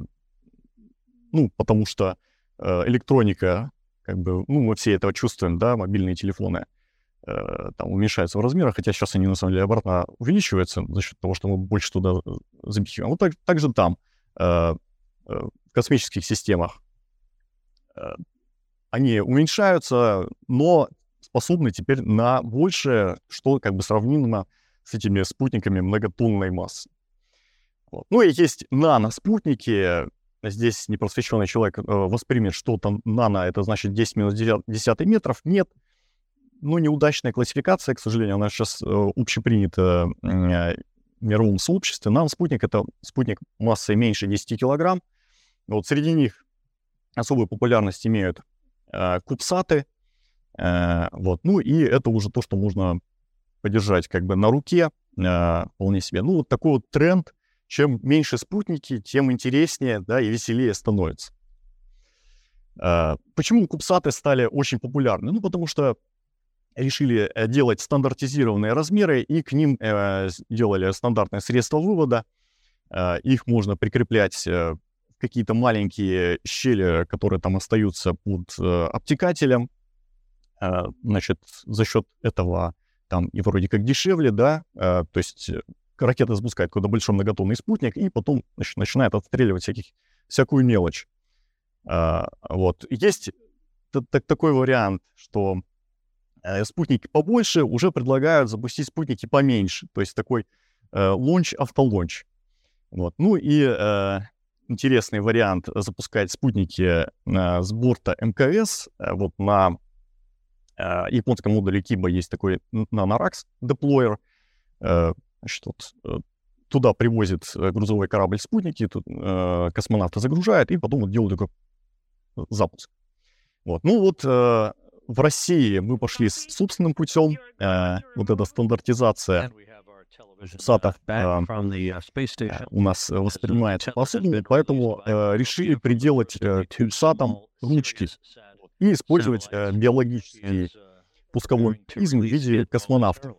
ну, потому что э, электроника, как бы, ну, мы все этого чувствуем, да, мобильные телефоны, Э, там уменьшаются в размерах, хотя сейчас они на самом деле обратно увеличиваются за счет того, что мы больше туда э, запихиваем. Вот так, так же там, э, в космических системах, они уменьшаются, но способны теперь на большее, что как бы сравнимо с этими спутниками многотонной массы. Вот. Ну и есть наноспутники. Здесь непросвещенный человек воспримет, что там нано, это значит 10 минус 10 метров. Нет, ну, неудачная классификация, к сожалению, она сейчас э, общепринята э, мировом сообществе. Нам спутник — это спутник массой меньше 10 килограмм. Вот среди них особую популярность имеют э, кубсаты. Э, вот. Ну и это уже то, что можно подержать как бы на руке э, вполне себе. Ну вот такой вот тренд. Чем меньше спутники, тем интереснее да, и веселее становится. Э, почему кубсаты стали очень популярны? Ну, потому что решили э, делать стандартизированные размеры, и к ним э, делали стандартное средство вывода. Э, их можно прикреплять э, какие-то маленькие щели, которые там остаются под э, обтекателем. Э, значит, за счет этого там и вроде как дешевле, да, э, то есть э, ракета запускает какой-то большой многотонный спутник, и потом значит, начинает отстреливать всяких, всякую мелочь. Э, вот. Есть такой вариант, что Э, спутники побольше уже предлагают запустить спутники поменьше, то есть такой э, лонч, автолонч. Вот. Ну и э, интересный вариант запускать спутники э, с борта МКС. Э, вот на э, японском модуле Киба есть такой Nanorax деплойер. Значит, вот, туда привозит грузовой корабль спутники, тут э, космонавты загружают, и потом вот делают такой запуск. Вот. Ну вот в России мы пошли с собственным путем. Вот эта стандартизация SATA э, у нас воспринимается по-особенному, поэтому э, решили приделать э, к ручки и использовать э, биологический пусковой механизм в виде космонавта.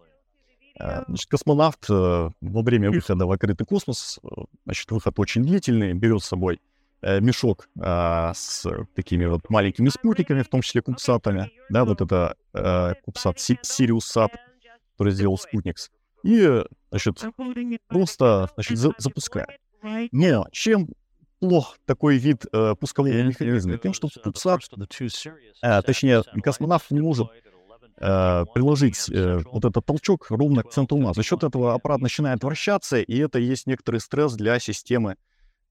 Э, значит, космонавт э, во время выхода в открытый космос, э, значит, выход очень длительный, берет с собой Э, мешок а, с такими вот маленькими спутниками, в том числе кубсатами, да, вот это а, кубсат Сириус-сат, который сделал спутникс, и, значит, просто, значит, за запускает. Но чем плох такой вид э, пускового механизма? Тем, что кубсат, а, точнее, космонавт не может э, приложить э, вот этот толчок ровно к центру массы. За счет этого аппарат начинает вращаться, и это есть некоторый стресс для системы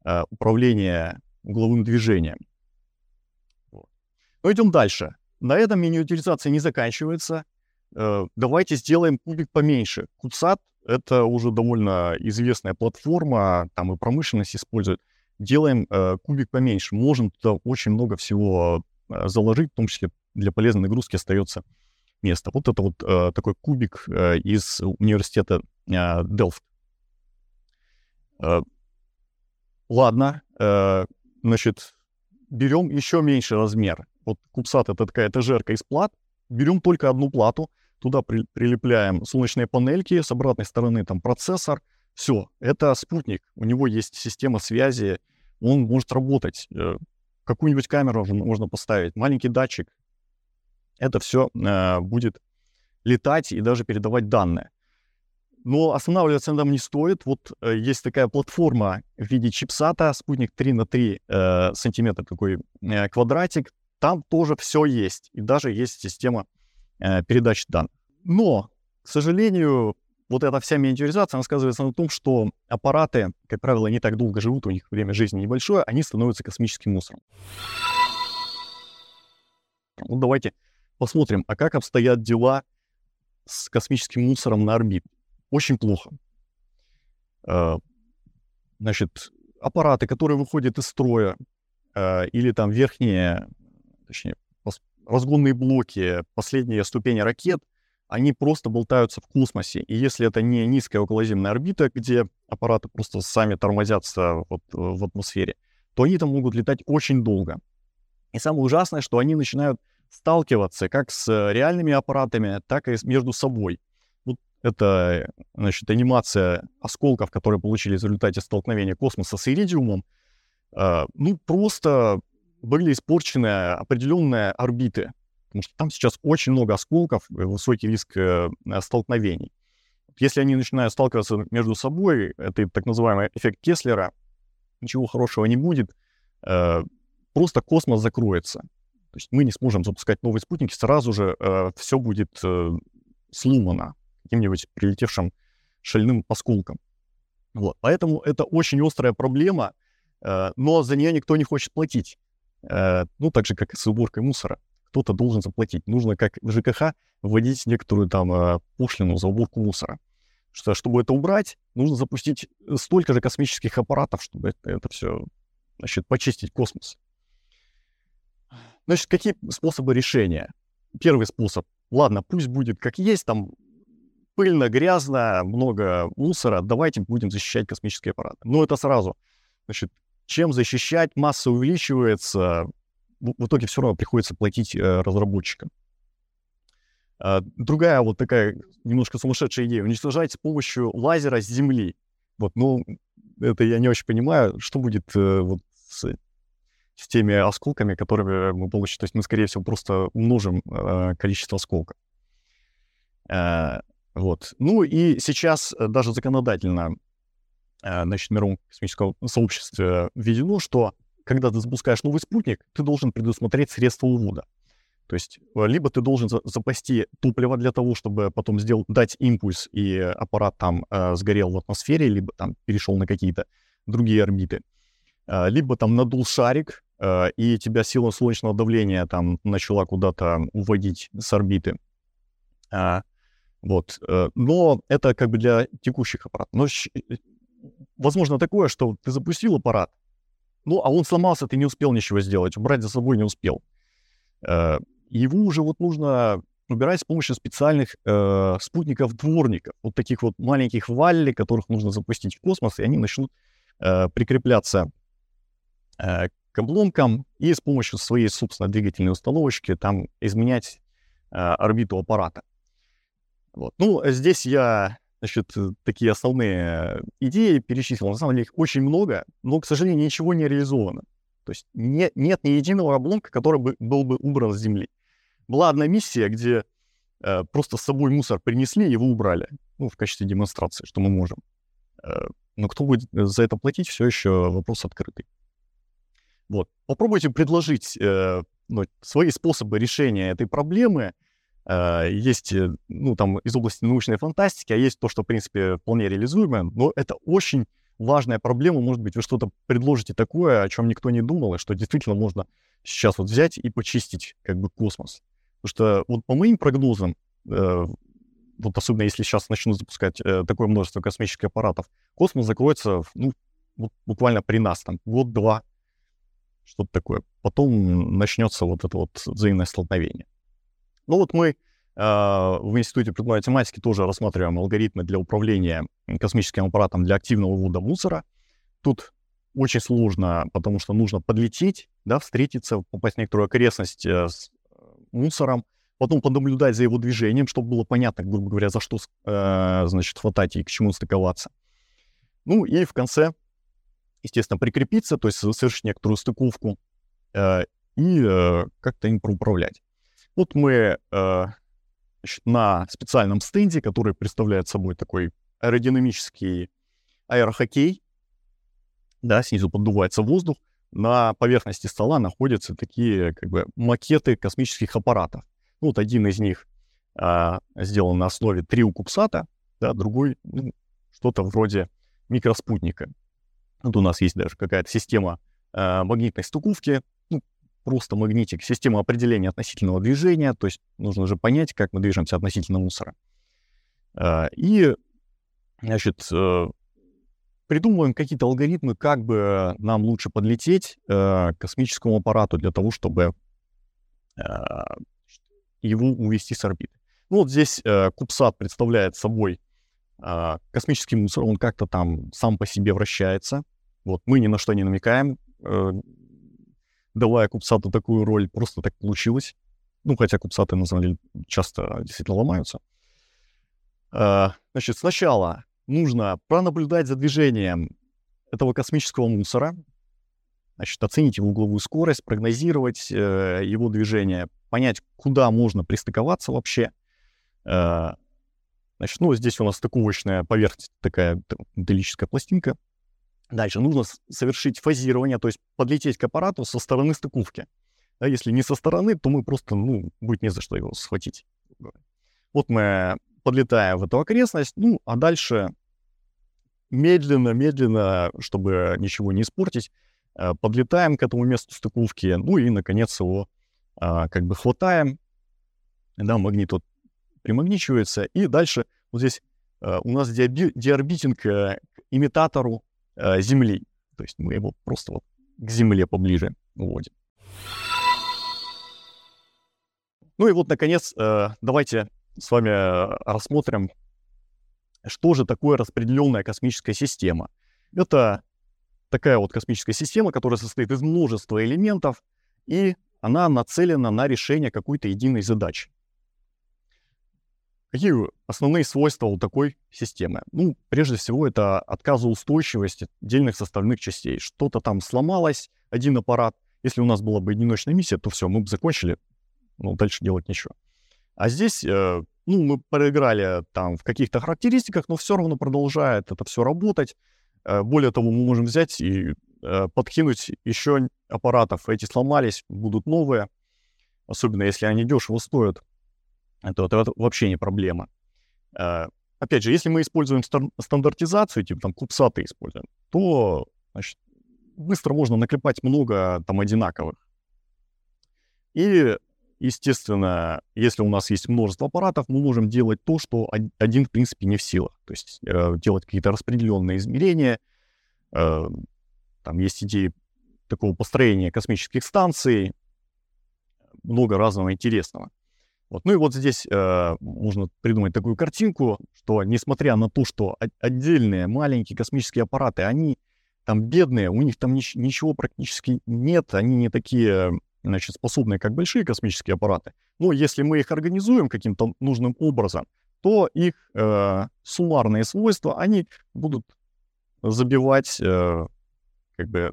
Э, управления угловым движением. Но идем дальше. На этом миниатюризация не заканчивается. Э, давайте сделаем кубик поменьше. Кубсат — это уже довольно известная платформа, там и промышленность использует. Делаем э, кубик поменьше. Можем туда очень много всего заложить, в том числе для полезной нагрузки остается место. Вот это вот такой кубик из университета Делфт. Ладно, э, значит, берем еще меньше размер. Вот кубсат — это такая этажерка из плат. Берем только одну плату, туда при, прилепляем солнечные панельки, с обратной стороны там процессор. Все, это спутник. У него есть система связи, он может работать. Э, какую-нибудь камеру можно поставить, маленький датчик. Это все э, будет летать и даже передавать данные. Но останавливаться на этом не стоит. Вот э, есть такая платформа в виде чипсата, спутник 3 на 3 э, сантиметра, такой э, квадратик. Там тоже все есть, и даже есть система э, передачи данных. Но, к сожалению, вот эта вся миниатюризация, она сказывается на том, что аппараты, как правило, не так долго живут, у них время жизни небольшое, они становятся космическим мусором. Ну, давайте посмотрим, а как обстоят дела с космическим мусором на орбите. Очень плохо. Э, значит, аппараты, которые выходят из строя, э, или там верхние, точнее, разгонные блоки, последние ступени ракет, они просто болтаются в космосе. И если это не низкая околоземная орбита, где аппараты просто сами тормозятся вот в атмосфере, то они там могут летать очень долго. И самое ужасное, что они начинают сталкиваться как с реальными аппаратами, так и между собой. Вот это, значит, анимация осколков, которые получили в результате столкновения космоса с иридиумом, э, ну, просто были испорчены определенные орбиты, потому что там сейчас очень много осколков, высокий риск э, столкновений. Если они начинают сталкиваться между собой, это так называемый эффект Кеслера, ничего хорошего не будет, э, просто космос закроется. То есть мы не сможем запускать новые спутники, сразу же э, все будет э, сломано каким-нибудь прилетевшим шальным осколком. Вот. Поэтому это очень острая проблема, э, но за нее никто не хочет платить. Э, ну, так же, как и с уборкой мусора. Кто-то должен заплатить. Нужно, как в ЖКХ, вводить некоторую там э, пошлину за уборку мусора. Что, чтобы это убрать, нужно запустить столько же космических аппаратов, чтобы это, это все значит, почистить космос. Значит, какие способы решения? Первый способ. Ладно, пусть будет как есть, там пыльно, грязно, много мусора, давайте будем защищать космические аппараты. Но это сразу. Значит, чем защищать, масса увеличивается, в итоге все равно приходится платить э, разработчикам. А, другая вот такая немножко сумасшедшая идея. Уничтожать с помощью лазера с Земли. Вот, ну, это я не очень понимаю, что будет э, вот с с теми осколками, которые мы получим. То есть мы, скорее всего, просто умножим э, количество осколков. Вот. Ну и сейчас даже законодательно значит, мировом космическом сообществе введено, что когда ты запускаешь новый спутник, ты должен предусмотреть средства увода. То есть э, либо ты должен запасти топливо для того, чтобы потом сделать, дать импульс, и аппарат там э, сгорел в атмосфере, либо там перешел на какие-то другие орбиты. Э, либо там надул шарик, Э, и тебя сила солнечного давления там начала куда-то уводить с орбиты. А, вот. Э, но это как бы для текущих аппаратов. Но э, возможно такое, что ты запустил аппарат, ну, а он сломался, ты не успел ничего сделать, убрать за собой не успел. Его уже вот нужно убирать с помощью специальных э, спутников-дворников, вот таких вот маленьких валли, которых нужно запустить в космос, и они начнут э, прикрепляться э, к обломкам и с помощью своей собственной двигательной установочки там изменять э, орбиту аппарата. Вот. Ну, здесь я, значит, такие основные идеи перечислил. На самом деле их очень много, но, к сожалению, ничего не реализовано. То есть не, нет ни единого обломка, который бы, был бы убран с Земли. Была одна миссия, где э, просто с собой мусор принесли, его убрали. Ну, в качестве демонстрации, что мы можем. Э, но кто будет за это платить, все еще вопрос открытый. Вот. Попробуйте предложить э, ну, свои способы решения этой проблемы. Э, есть, э, ну, там, из области научной фантастики, а есть то, что, в принципе, вполне реализуемое, но это очень важная проблема. Может быть, вы что-то предложите такое, о чем никто не думал, и что действительно можно сейчас вот взять и почистить как бы космос. Потому что вот по моим прогнозам, э, вот особенно если сейчас начнут запускать э, такое множество космических аппаратов, космос закроется, ну, буквально при нас, там, год-два, что-то такое. Потом начнется вот это вот взаимное столкновение. Ну вот мы э, в Институте прикладной математики тоже рассматриваем алгоритмы для управления космическим аппаратом для активного вывода мусора. Тут очень сложно, потому что нужно подлететь, да, встретиться, попасть в некоторую окрестность э, с э, мусором, потом понаблюдать за его движением, чтобы было понятно, грубо говоря, за что, э, значит, хватать и к чему стыковаться. Ну и в конце естественно, прикрепиться, то есть совершить некоторую стыковку и как-то им проуправлять. Вот мы э, значит, на специальном стенде, который представляет собой такой аэродинамический аэрохоккей, да, снизу поддувается воздух, на поверхности стола находятся такие как бы макеты космических аппаратов. Ну, вот один из них а, сделан на основе триокупсата, да, другой ну, что-то вроде микроспутника. Вот у нас есть даже какая-то система а, магнитной стыковки, просто магнитик, система определения относительного движения, то есть нужно же понять, как мы движемся относительно мусора. А, и, значит, э, придумываем какие-то алгоритмы, как бы нам лучше подлететь э, к космическому аппарату для того, чтобы э, его увести с орбиты. Ну вот здесь э, Кубсат представляет собой э, космический мусор, он как-то там сам по себе вращается. Вот мы ни на что не намекаем, э, давая Кубсату такую роль, просто так получилось. Ну, хотя Кубсаты, на самом деле, часто действительно ломаются. Э, значит, сначала нужно пронаблюдать за движением этого космического мусора, значит, оценить его угловую скорость, прогнозировать э, его движение, понять, куда можно пристыковаться вообще. Э, значит, ну, здесь у нас стыковочная поверхность, такая металлическая пластинка. Дальше нужно совершить фазирование, то есть подлететь к аппарату со стороны стыковки. Да, если не со стороны, то мы просто, ну, будет не за что его схватить. Вот мы подлетаем в эту окрестность, ну, а дальше медленно-медленно, чтобы ничего не испортить, э, подлетаем к этому месту стыковки, ну и, наконец, его а, как бы хватаем, да, магнит вот примагничивается, и дальше вот здесь а, у нас диорбитинг а, к имитатору а, Земли, то есть мы его просто вот к Земле поближе уводим. Ну и вот, наконец, давайте с вами рассмотрим, что же такое распределенная космическая система. Это такая вот космическая система, которая состоит из множества элементов, и она нацелена на решение какой-то единой задачи. Какие основные свойства у такой системы? Ну, прежде всего, это отказоустойчивость отдельных составных частей. Что-то там сломалось, один аппарат. Если у нас была бы одиночная миссия, то все, мы бы закончили, ну, дальше делать нечего. А здесь, э, ну, мы проиграли там в каких-то характеристиках, но все равно продолжает это все работать. Э, более того, мы можем взять и Э, подкинуть еще аппаратов. Эти сломались, будут новые. Особенно если они дешево стоят. Это, это вообще не проблема. Э, опять же, если мы используем стандартизацию, типа там кубсаты используем, то значит, быстро можно наклепать много там одинаковых. И, естественно, если у нас есть множество аппаратов, мы можем делать то, что один, в принципе, не в силах. То есть э, делать какие-то распределенные измерения, э, там есть идеи такого построения космических станций, много разного интересного. Вот. Ну и вот здесь э, можно придумать такую картинку, что несмотря на то, что отдельные маленькие космические аппараты, они там бедные, у них там ни- ничего практически нет, они не такие значит, способные, как большие космические аппараты. Но если мы их организуем каким-то нужным образом, то их э, суммарные свойства, они будут забивать э, как бы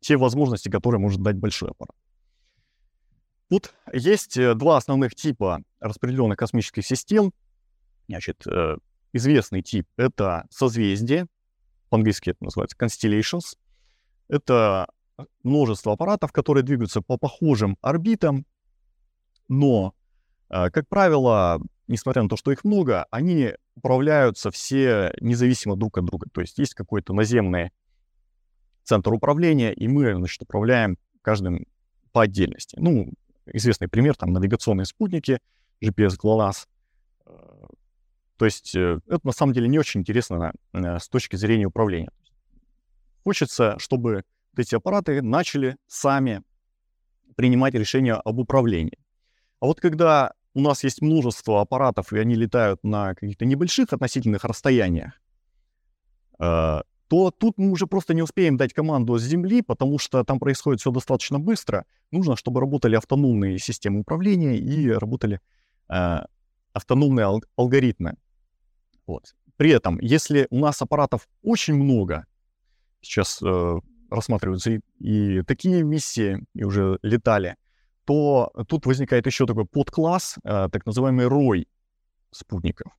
те возможности, которые может дать большой аппарат. Тут есть э, два основных типа распределенных космических систем. Значит, э, известный тип — это созвездие, по-английски это называется constellations. Это множество аппаратов, которые двигаются по похожим орбитам, но, э, как правило, несмотря на то, что их много, они управляются все независимо друг от друга. То есть есть какой-то наземный центр управления, и мы, значит, управляем каждым по отдельности. Ну, известный пример, там, навигационные спутники, GPS GLONASS. Э, то есть э, это на самом деле не очень интересно э, с точки зрения управления. Хочется, чтобы эти аппараты начали сами принимать решения об управлении. А вот когда у нас есть множество аппаратов, и они летают на каких-то небольших относительных расстояниях, то тут мы уже просто не успеем дать команду с земли, потому что там происходит все достаточно быстро. Нужно, чтобы работали автономные системы управления и работали э, автономные ал- алгоритмы. Вот. При этом, если у нас аппаратов очень много, сейчас э, рассматриваются и, и такие миссии, и уже летали, то тут возникает еще такой подкласс, э, так называемый рой спутников.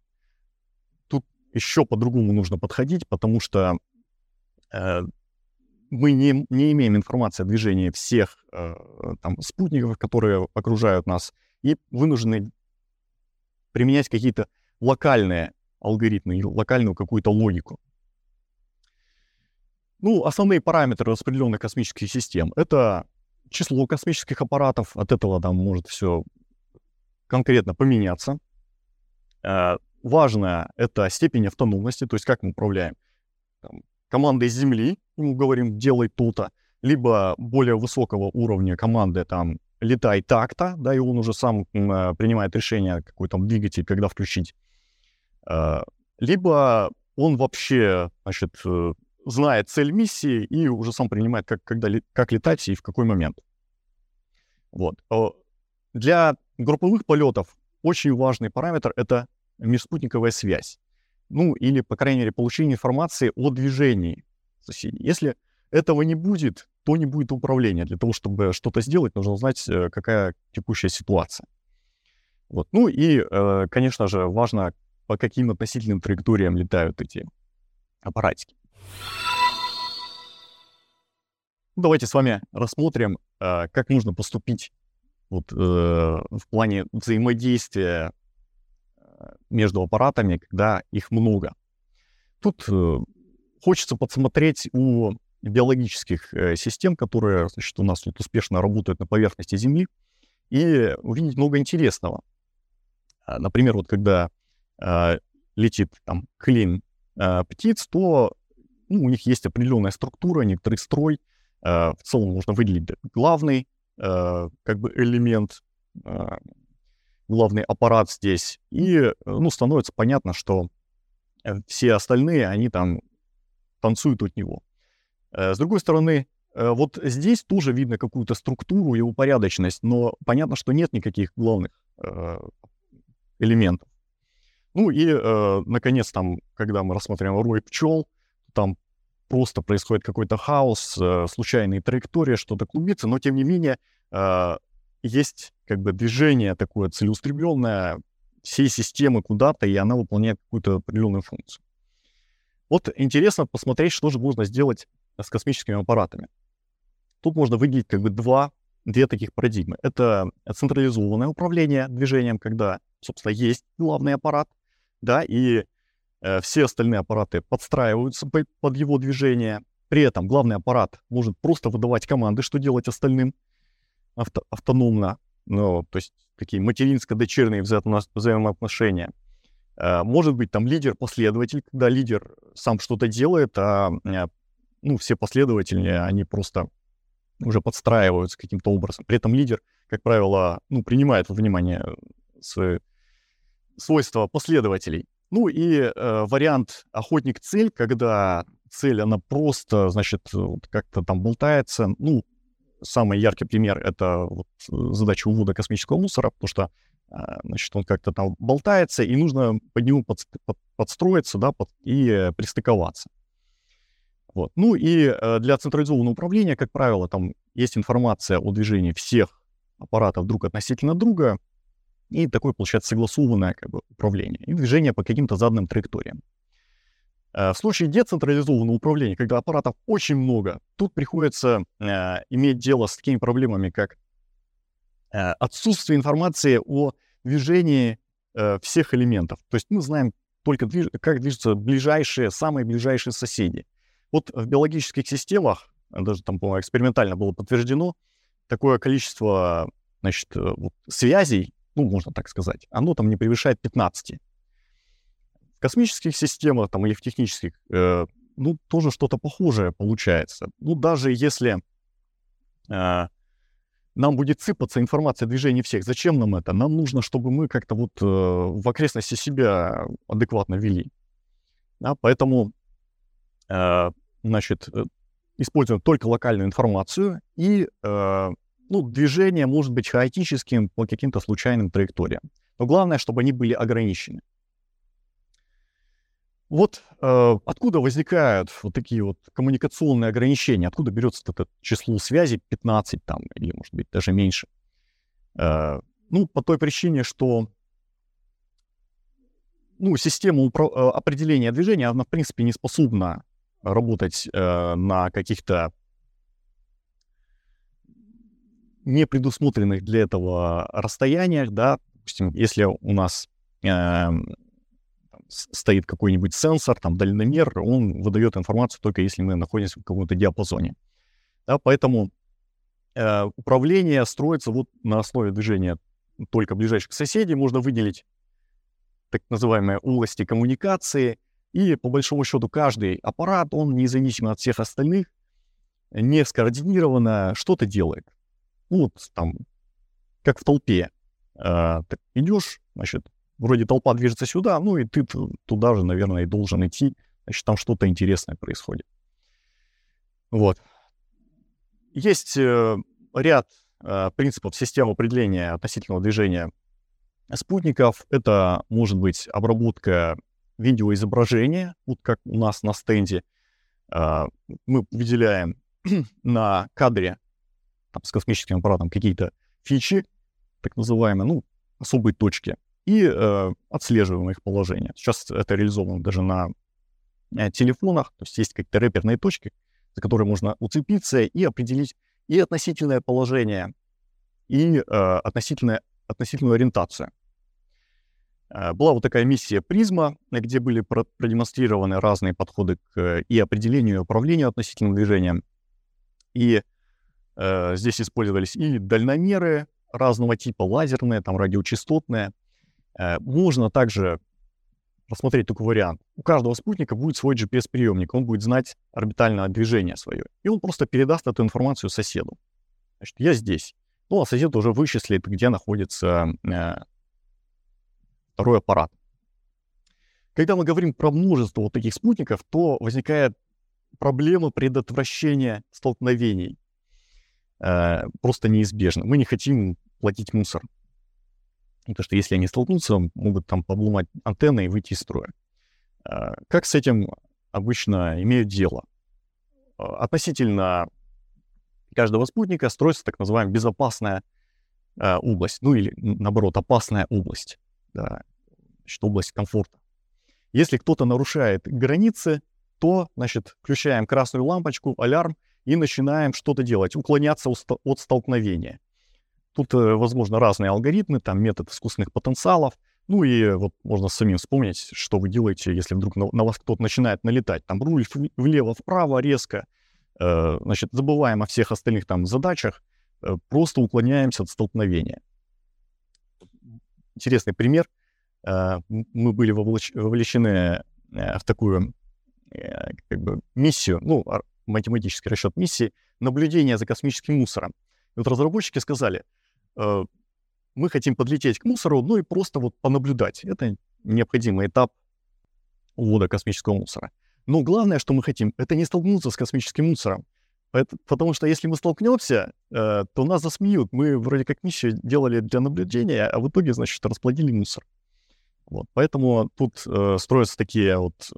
Тут еще по-другому нужно подходить, потому что мы не, не имеем информации о движении всех э, там, спутников, которые окружают нас, и вынуждены применять какие-то локальные алгоритмы, локальную какую-то логику. Ну, основные параметры распределенных космических систем — это число космических аппаратов, от этого там может все конкретно поменяться. Э, важно — это степень автономности, то есть как мы управляем. Там, командой Земли, ему говорим, делай то-то, либо более высокого уровня команды, там, летай так-то, да, и он уже сам э, принимает решение, какой там двигатель, когда включить. Э, либо он вообще, значит, э, знает цель миссии и уже сам принимает, как, когда, как летать и в какой момент. Вот. Для групповых полетов очень важный параметр — это межспутниковая связь. Ну, или, по крайней мере, получение информации о движении соседей. Если этого не будет, то не будет управления. Для того, чтобы что-то сделать, нужно знать, э, какая текущая ситуация. Вот. Ну и, э, конечно же, важно, по каким относительным траекториям летают эти аппаратики. Давайте с вами рассмотрим, э, как нужно поступить вот, в плане взаимодействия между аппаратами, когда их много. Тут хочется подсмотреть у биологических э, систем, которые значит, у нас тут успешно работают на поверхности Земли, и увидеть много интересного. А, например, вот когда э, летит там клин э, птиц, то ну, у них есть определенная структура, некоторый строй. Э, в целом можно выделить главный э, как бы элемент, э, главный аппарат здесь. И ну, становится понятно, что все остальные, они там танцуют от него. Э, с другой стороны, э, вот здесь тоже видно какую-то структуру и упорядоченность, но понятно, что нет никаких главных э, элементов. Ну и, наконец, там, когда мы рассматриваем рой пчел, там просто происходит какой-то хаос, случайные траектории, что-то клубится, но тем не менее есть как бы движение такое целеустремленное всей системы куда-то, и она выполняет какую-то определенную функцию. Вот интересно посмотреть, что же можно сделать с космическими аппаратами. Тут можно выделить как бы два, две таких парадигмы. Это централизованное управление движением, когда, собственно, есть главный аппарат, да, и э, все остальные аппараты подстраиваются под, его движение. При этом главный аппарат может просто выдавать команды, что делать остальным авто, автономно. Ну, то есть такие материнско-дочерние взаимо взаимоотношения. Э, может быть там лидер-последователь, когда лидер сам что-то делает, а э, ну, все последователи, они просто уже подстраиваются каким-то образом. При этом лидер, как правило, ну, принимает во внимание свои свойства последователей. Ну и э, вариант охотник-цель, когда цель, она просто, значит, вот как-то там болтается. Ну, самый яркий пример — это вот задача увода космического мусора, потому что, э, значит, он как-то там болтается, и нужно под него под, под, подстроиться, да, под, и э, пристыковаться. Вот. Ну и э, для централизованного управления, как правило, там есть информация о движении всех аппаратов друг относительно друга, и такое получается согласованное как бы, управление, и движение по каким-то заданным траекториям. Э, в случае децентрализованного управления, когда аппаратов очень много, тут приходится э, иметь дело с такими проблемами, как э, отсутствие информации о движении э, всех элементов. То есть мы знаем только, движ... как движутся ближайшие, самые ближайшие соседи. Вот в биологических системах, даже там, по-моему, экспериментально было подтверждено, такое количество, значит, э, вот, связей, ну, можно так сказать, оно там не превышает 15. Космических системах там или в технических, э, ну, тоже что-то похожее получается. Ну, даже если э, нам будет сыпаться информация о движении всех, зачем нам это? Нам нужно, чтобы мы как-то вот э, в окрестности себя адекватно вели. Да, поэтому э, значит, э, используем только локальную информацию, и э, ну, движение может быть хаотическим по каким-то случайным траекториям. Но главное, чтобы они были ограничены. Вот э, откуда возникают вот такие вот коммуникационные ограничения, откуда берется это число связей 15 там, или, может быть, даже меньше. Э, ну, по той причине, что ну, система упро- э, определения движения, она, в принципе, не способна работать э, на каких-то не предусмотренных для этого расстояниях, да, допустим, если у нас эм, стоит какой-нибудь сенсор, там, дальномер, он выдает информацию только если мы находимся в каком-то диапазоне. Да, поэтому э, управление строится вот на основе движения только ближайших соседей. Можно выделить так называемые области коммуникации. И по большому счету каждый аппарат, он независимо от всех остальных, не скоординированно что-то делает. Ну, вот там, как в толпе. Э, идешь, значит, вроде толпа движется сюда, ну и ты туда же, наверное, и должен идти. Значит, там что-то интересное происходит. Вот. Есть э, ряд э, принципов системы определения относительного движения спутников. Это может быть обработка видеоизображения, вот как у нас на стенде. Э, мы выделяем на кадре там, с космическим аппаратом какие-то фичи, так называемые, ну, особые точки, и э, отслеживаем их положение. Сейчас это реализовано даже на э, телефонах, то есть есть какие-то реперные точки, за которые можно уцепиться и определить и относительное положение, и э, относительное, относительную ориентацию. Э, была вот такая миссия «Призма», где были продемонстрированы разные подходы к и определению, и управлению относительным движением. И э, здесь использовались и дальномеры разного типа, лазерные, там радиочастотные. Э, можно также рассмотреть такой вариант. У каждого спутника будет свой GPS-приемник, он будет знать орбитальное движение свое, и он просто передаст эту информацию соседу. Значит, я здесь. Ну, а сосед уже вычислит, где находится э, второй аппарат. Когда мы говорим про множество вот таких спутников, то возникает проблема предотвращения столкновений. Э, просто неизбежно. Мы не хотим платить мусор. Потому что если они столкнутся, могут там обломать антенны и выйти из строя. Э, как с этим обычно имеют дело? Э, относительно каждого спутника строится так называемая безопасная э, область, ну или наоборот опасная область, да, значит, область комфорта. Если кто-то нарушает границы, то, значит, включаем красную лампочку, алярм и начинаем что-то делать, уклоняться от столкновения. Тут, э, возможно, разные алгоритмы, там метод искусственных потенциалов. Ну и вот можно самим вспомнить, что вы делаете, если вдруг на, на вас кто-то начинает налетать. Там руль влево-вправо резко, э, значит, забываем о всех остальных там задачах, э, просто уклоняемся от столкновения. Интересный пример. Э, мы были вовлечены э, в такую э, как бы миссию, ну, математический расчет миссии, наблюдения за космическим мусором. И вот разработчики сказали, э, мы хотим подлететь к мусору, ну и просто вот понаблюдать. Это необходимый этап увода космического мусора. Но главное, что мы хотим, это не столкнуться с космическим мусором. потому что если мы столкнемся, э, то нас засмеют. Мы вроде как миссию делали для наблюдения, а в итоге, значит, расплодили мусор. Вот. Поэтому тут э, строятся такие вот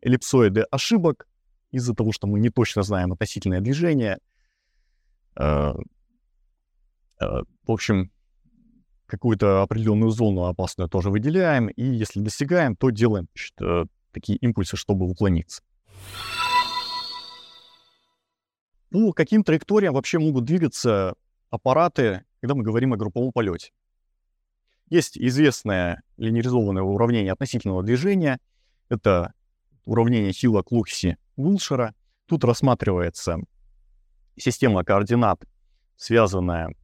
эллипсоиды ошибок из-за того, что мы не точно знаем относительное движение. Э, э, в общем, какую-то определенную зону опасную тоже выделяем, и если достигаем, то делаем значит, э, такие импульсы, чтобы уклониться. По каким траекториям вообще могут двигаться аппараты, когда мы говорим о групповом полете? Есть известное линеризованное уравнение относительного движения. Это уравнение сила Клукси Уилшера. Тут рассматривается система координат, связанная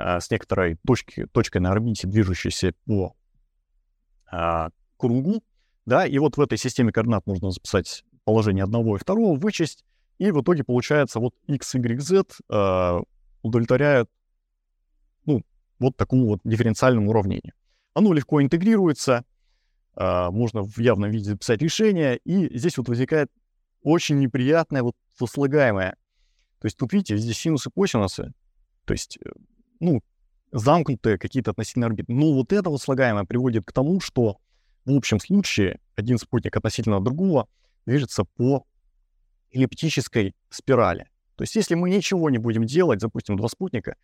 с некоторой точки, точкой на орбите, движущейся по э, кругу. Да, и вот в этой системе координат можно записать положение одного и второго, вычесть, и в итоге получается вот x, y, z э, удовлетворяют ну, вот такому вот дифференциальному уравнению. Оно легко интегрируется, э, можно в явном виде записать решение, и здесь вот возникает очень неприятное вот сослагаемое. То есть тут, видите, здесь синусы, косинусы, то есть, э, ну, замкнутые какие-то относительно орбиты. Но вот это вот слагаемое приводит к тому, что в общем случае один спутник относительно другого движется по эллиптической спирали. То есть если мы ничего не будем делать, запустим два спутника,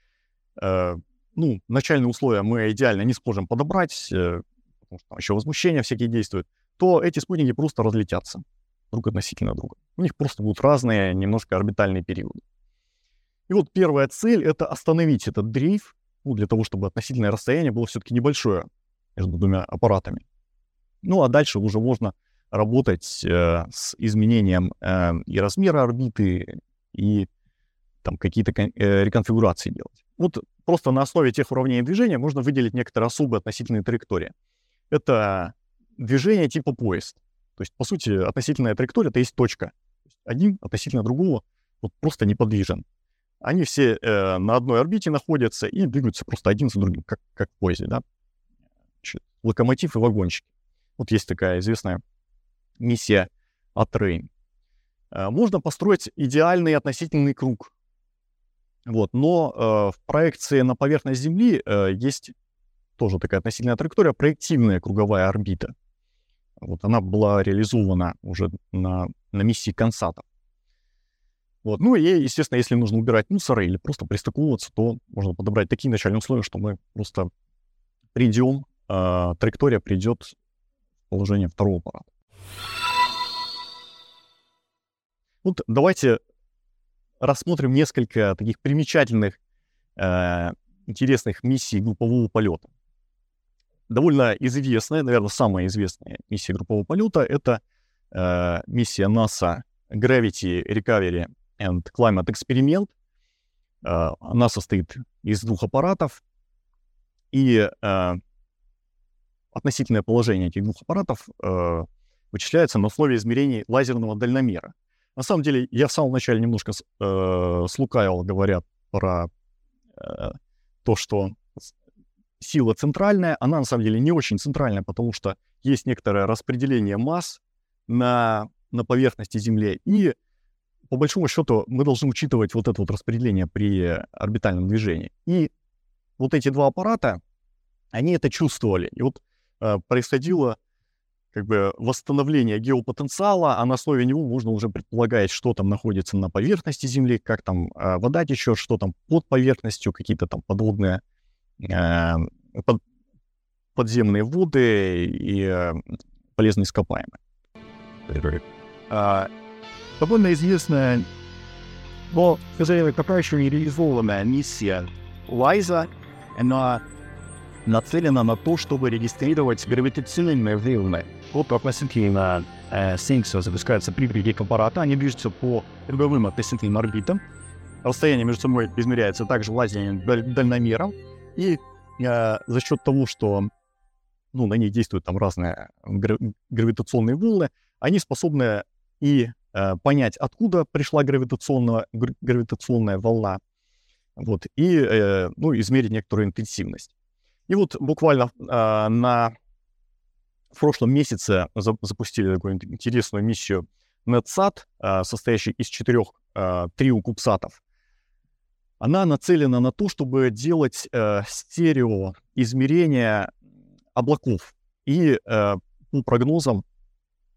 э, ну, начальные условия мы идеально не сможем подобрать, э, потому что там еще возмущения всякие действуют, то эти спутники просто разлетятся друг относительно друга. У них просто будут разные немножко орбитальные периоды. И вот первая цель — это остановить этот дрейф, ну, для того, чтобы относительное расстояние было все-таки небольшое между двумя аппаратами. Ну, а дальше уже можно работать э, с изменением э, и размера орбиты, и там какие-то э, реконфигурации делать. Вот просто на основе тех уравнений движения можно выделить некоторые особые относительные траектории. Это движение типа поезд. То есть, по сути, относительная траектория — это есть точка. Один относительно другого вот просто неподвижен. Они все э, на одной орбите находятся и двигаются просто один за другим, как, как в поезде, да. Локомотив и вагончики. Вот есть такая известная миссия Атрейн. Э, можно построить идеальный относительный круг. Вот, но э, в проекции на поверхность Земли э, есть тоже такая относительная траектория, проективная круговая орбита. Вот она была реализована уже на, на миссии Консата. Вот. Ну и, естественно, если нужно убирать мусоры или просто пристыковываться, то можно подобрать такие начальные условия, что мы просто придем, э, траектория придет в положение второго аппарата. Вот давайте рассмотрим несколько таких примечательных, э, интересных миссий группового полета довольно известная, наверное, самая известная миссия группового полета — это э, миссия NASA Gravity Recovery and Climate Experiment. Э, она состоит из двух аппаратов, и э, относительное положение этих двух аппаратов э, вычисляется на основе измерений лазерного дальномера. На самом деле, я в самом начале немножко э, слукавил, говоря про э, то, что сила центральная, она на самом деле не очень центральная, потому что есть некоторое распределение масс на, на поверхности Земли, и по большому счету мы должны учитывать вот это вот распределение при орбитальном движении. И вот эти два аппарата, они это чувствовали. И вот э, происходило как бы восстановление геопотенциала, а на основе него можно уже предполагать, что там находится на поверхности Земли, как там э, вода течет, что там под поверхностью, какие-то там подводные Э, под, подземные воды и э, полезные ископаемые. А, довольно известная, но, сказали, пока еще не реализованная миссия Лайза, она нацелена на то, чтобы регистрировать гравитационные волны. Вот относительно э, Синкса запускаются прибеги аппарата, они движутся по круговым относительным орбитам. Расстояние между собой измеряется также лазерным дальномером, и э, за счет того, что ну, на них действуют там разные гра- гравитационные волны, они способны и понять, откуда пришла гравитационная, гравитационная волна, вот, и э, ну, измерить некоторую интенсивность. И вот буквально э, на в прошлом месяце за, запустили такую интересную миссию NetSat, э, состоящую из четырех э, триокубсатов она нацелена на то, чтобы делать э, стерео измерения облаков. И э, по прогнозам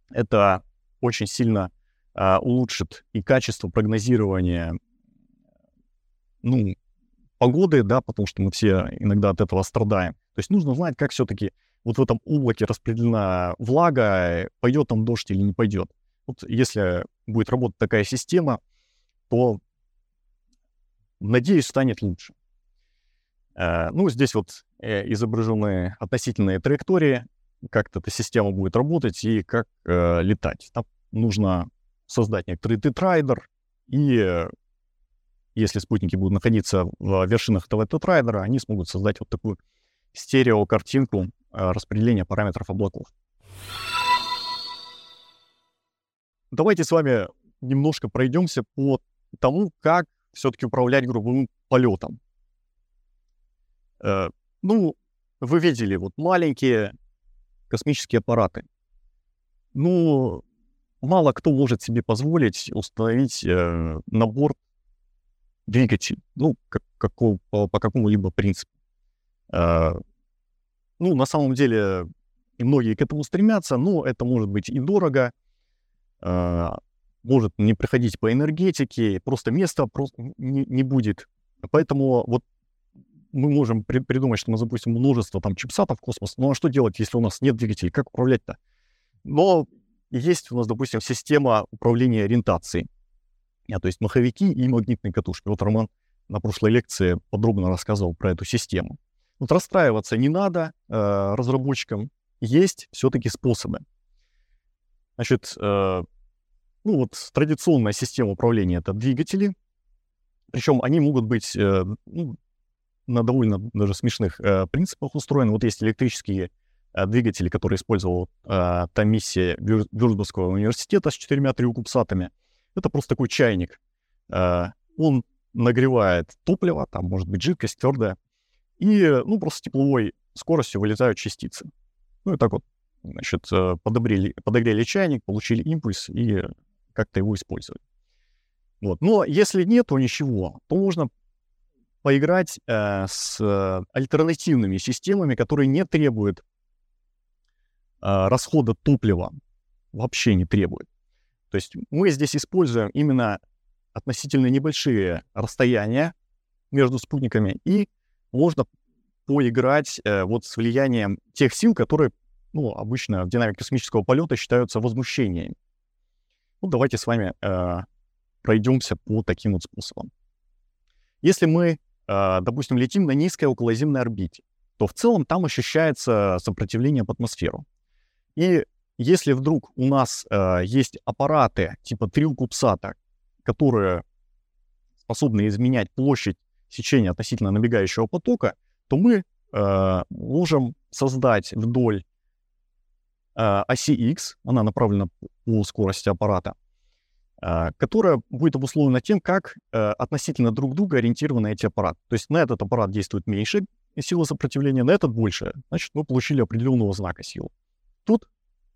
это очень сильно э, улучшит и качество прогнозирования ну, погоды, да, потому что мы все иногда от этого страдаем. То есть нужно знать, как все-таки вот в этом облаке распределена влага, пойдет там дождь или не пойдет. Вот если будет работать такая система, то Надеюсь, станет лучше. Э, ну, здесь вот э, изображены относительные траектории, как эта система будет работать и как э, летать. Там нужно создать некоторый тетрайдер, и если спутники будут находиться в вершинах этого тетрайдера, они смогут создать вот такую стереокартинку распределения параметров облаков. Давайте с вами немножко пройдемся по тому, как все-таки управлять групповым полетом. Э, ну, вы видели вот маленькие космические аппараты. Ну, мало кто может себе позволить установить э, на борт двигатель, ну, как, какого, по, по какому-либо принципу. Э, ну, на самом деле, и многие к этому стремятся, но это может быть и дорого, э, может не приходить по энергетике, просто места просто не, не будет. Поэтому вот мы можем при, придумать, что мы запустим множество там чипсатов в космос, ну а что делать, если у нас нет двигателей, как управлять-то? Но есть у нас, допустим, система управления ориентацией, а, то есть маховики и магнитные катушки. Вот Роман на прошлой лекции подробно рассказывал про эту систему. Вот расстраиваться не надо э, разработчикам, есть все-таки способы. Значит, э, ну вот традиционная система управления — это двигатели, причем они могут быть э, ну, на довольно даже смешных э, принципах устроены. Вот есть электрические двигатели, которые использовал э, миссия Вюр- Вюрцбургского университета с четырьмя триокупсатами. Это просто такой чайник. Э, он нагревает топливо, там может быть жидкость твердая, и, ну, просто с тепловой скоростью вылетают частицы. Ну, и так вот, значит, э, подогрели, подогрели чайник, получили импульс и как-то его использовали. Вот. Но если нет, то ничего, то можно поиграть э, с э, альтернативными системами, которые не требуют э, расхода топлива, вообще не требуют. То есть мы здесь используем именно относительно небольшие расстояния между спутниками, и можно поиграть э, вот с влиянием тех сил, которые ну, обычно в динамике космического полета считаются возмущениями. Ну, давайте с вами э, пройдемся по таким вот способам. Если мы, э, допустим, летим на низкой околоземной орбите, то в целом там ощущается сопротивление по атмосферу. И если вдруг у нас э, есть аппараты типа трилкупсата, которые способны изменять площадь сечения относительно набегающего потока, то мы э, можем создать вдоль э, оси X, она направлена по скорости аппарата, э, которая будет обусловлена тем, как э, относительно друг друга ориентированы эти аппараты. То есть на этот аппарат действует меньше сила сопротивления, на этот больше. Значит, мы получили определенного знака силы. Тут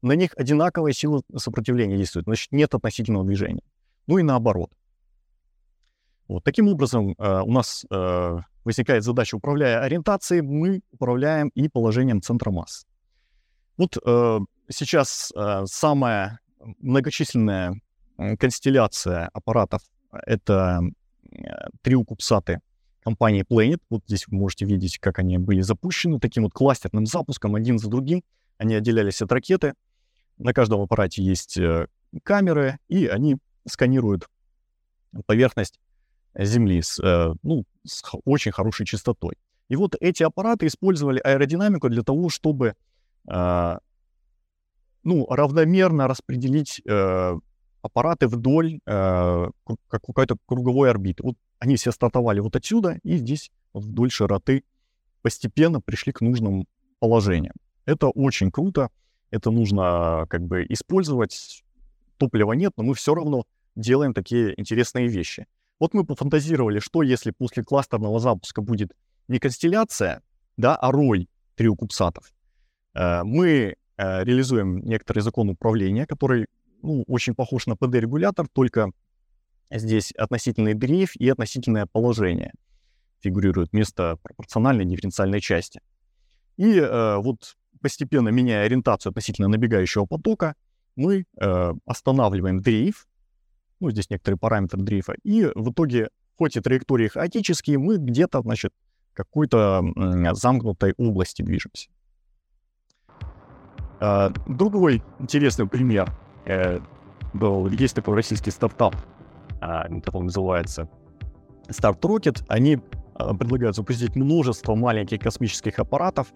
на них одинаковая сила сопротивления действует, значит, нет относительного движения. Ну и наоборот. Вот таким образом э, у нас э, возникает задача, управляя ориентацией, мы управляем и положением центра масс. Вот э, сейчас э, самая многочисленная констелляция аппаратов — это э, триокупсаты компании Planet. Вот здесь вы можете видеть, как они были запущены таким вот кластерным запуском один за другим. Они отделялись от ракеты. На каждом аппарате есть э, камеры, и они сканируют поверхность Земли с, э, ну, с очень хорошей частотой. И вот эти аппараты использовали аэродинамику для того, чтобы э, ну, равномерно распределить аппараты вдоль э, как какой-то круговой орбиты. Вот они все стартовали вот отсюда, и здесь вот вдоль широты постепенно пришли к нужным положениям. Это очень круто, это нужно как бы использовать. Топлива нет, но мы все равно делаем такие интересные вещи. Вот мы пофантазировали, что если после кластерного запуска будет не констелляция, да, а рой триокупсатов. Э, мы э, реализуем некоторый закон управления, который ну, очень похож на PD-регулятор, только здесь относительный дрейф и относительное положение фигурируют вместо пропорциональной дифференциальной части. И э, вот постепенно меняя ориентацию относительно набегающего потока, мы э, останавливаем дрейф, ну, здесь некоторые параметры дрейфа, и в итоге, хоть и траектории хаотические, мы где-то, значит, какой-то э, замкнутой области движемся. Э, другой интересный пример э, был, есть такой российский стартап, э, который называется Start Rocket. Они э, предлагают запустить множество маленьких космических аппаратов,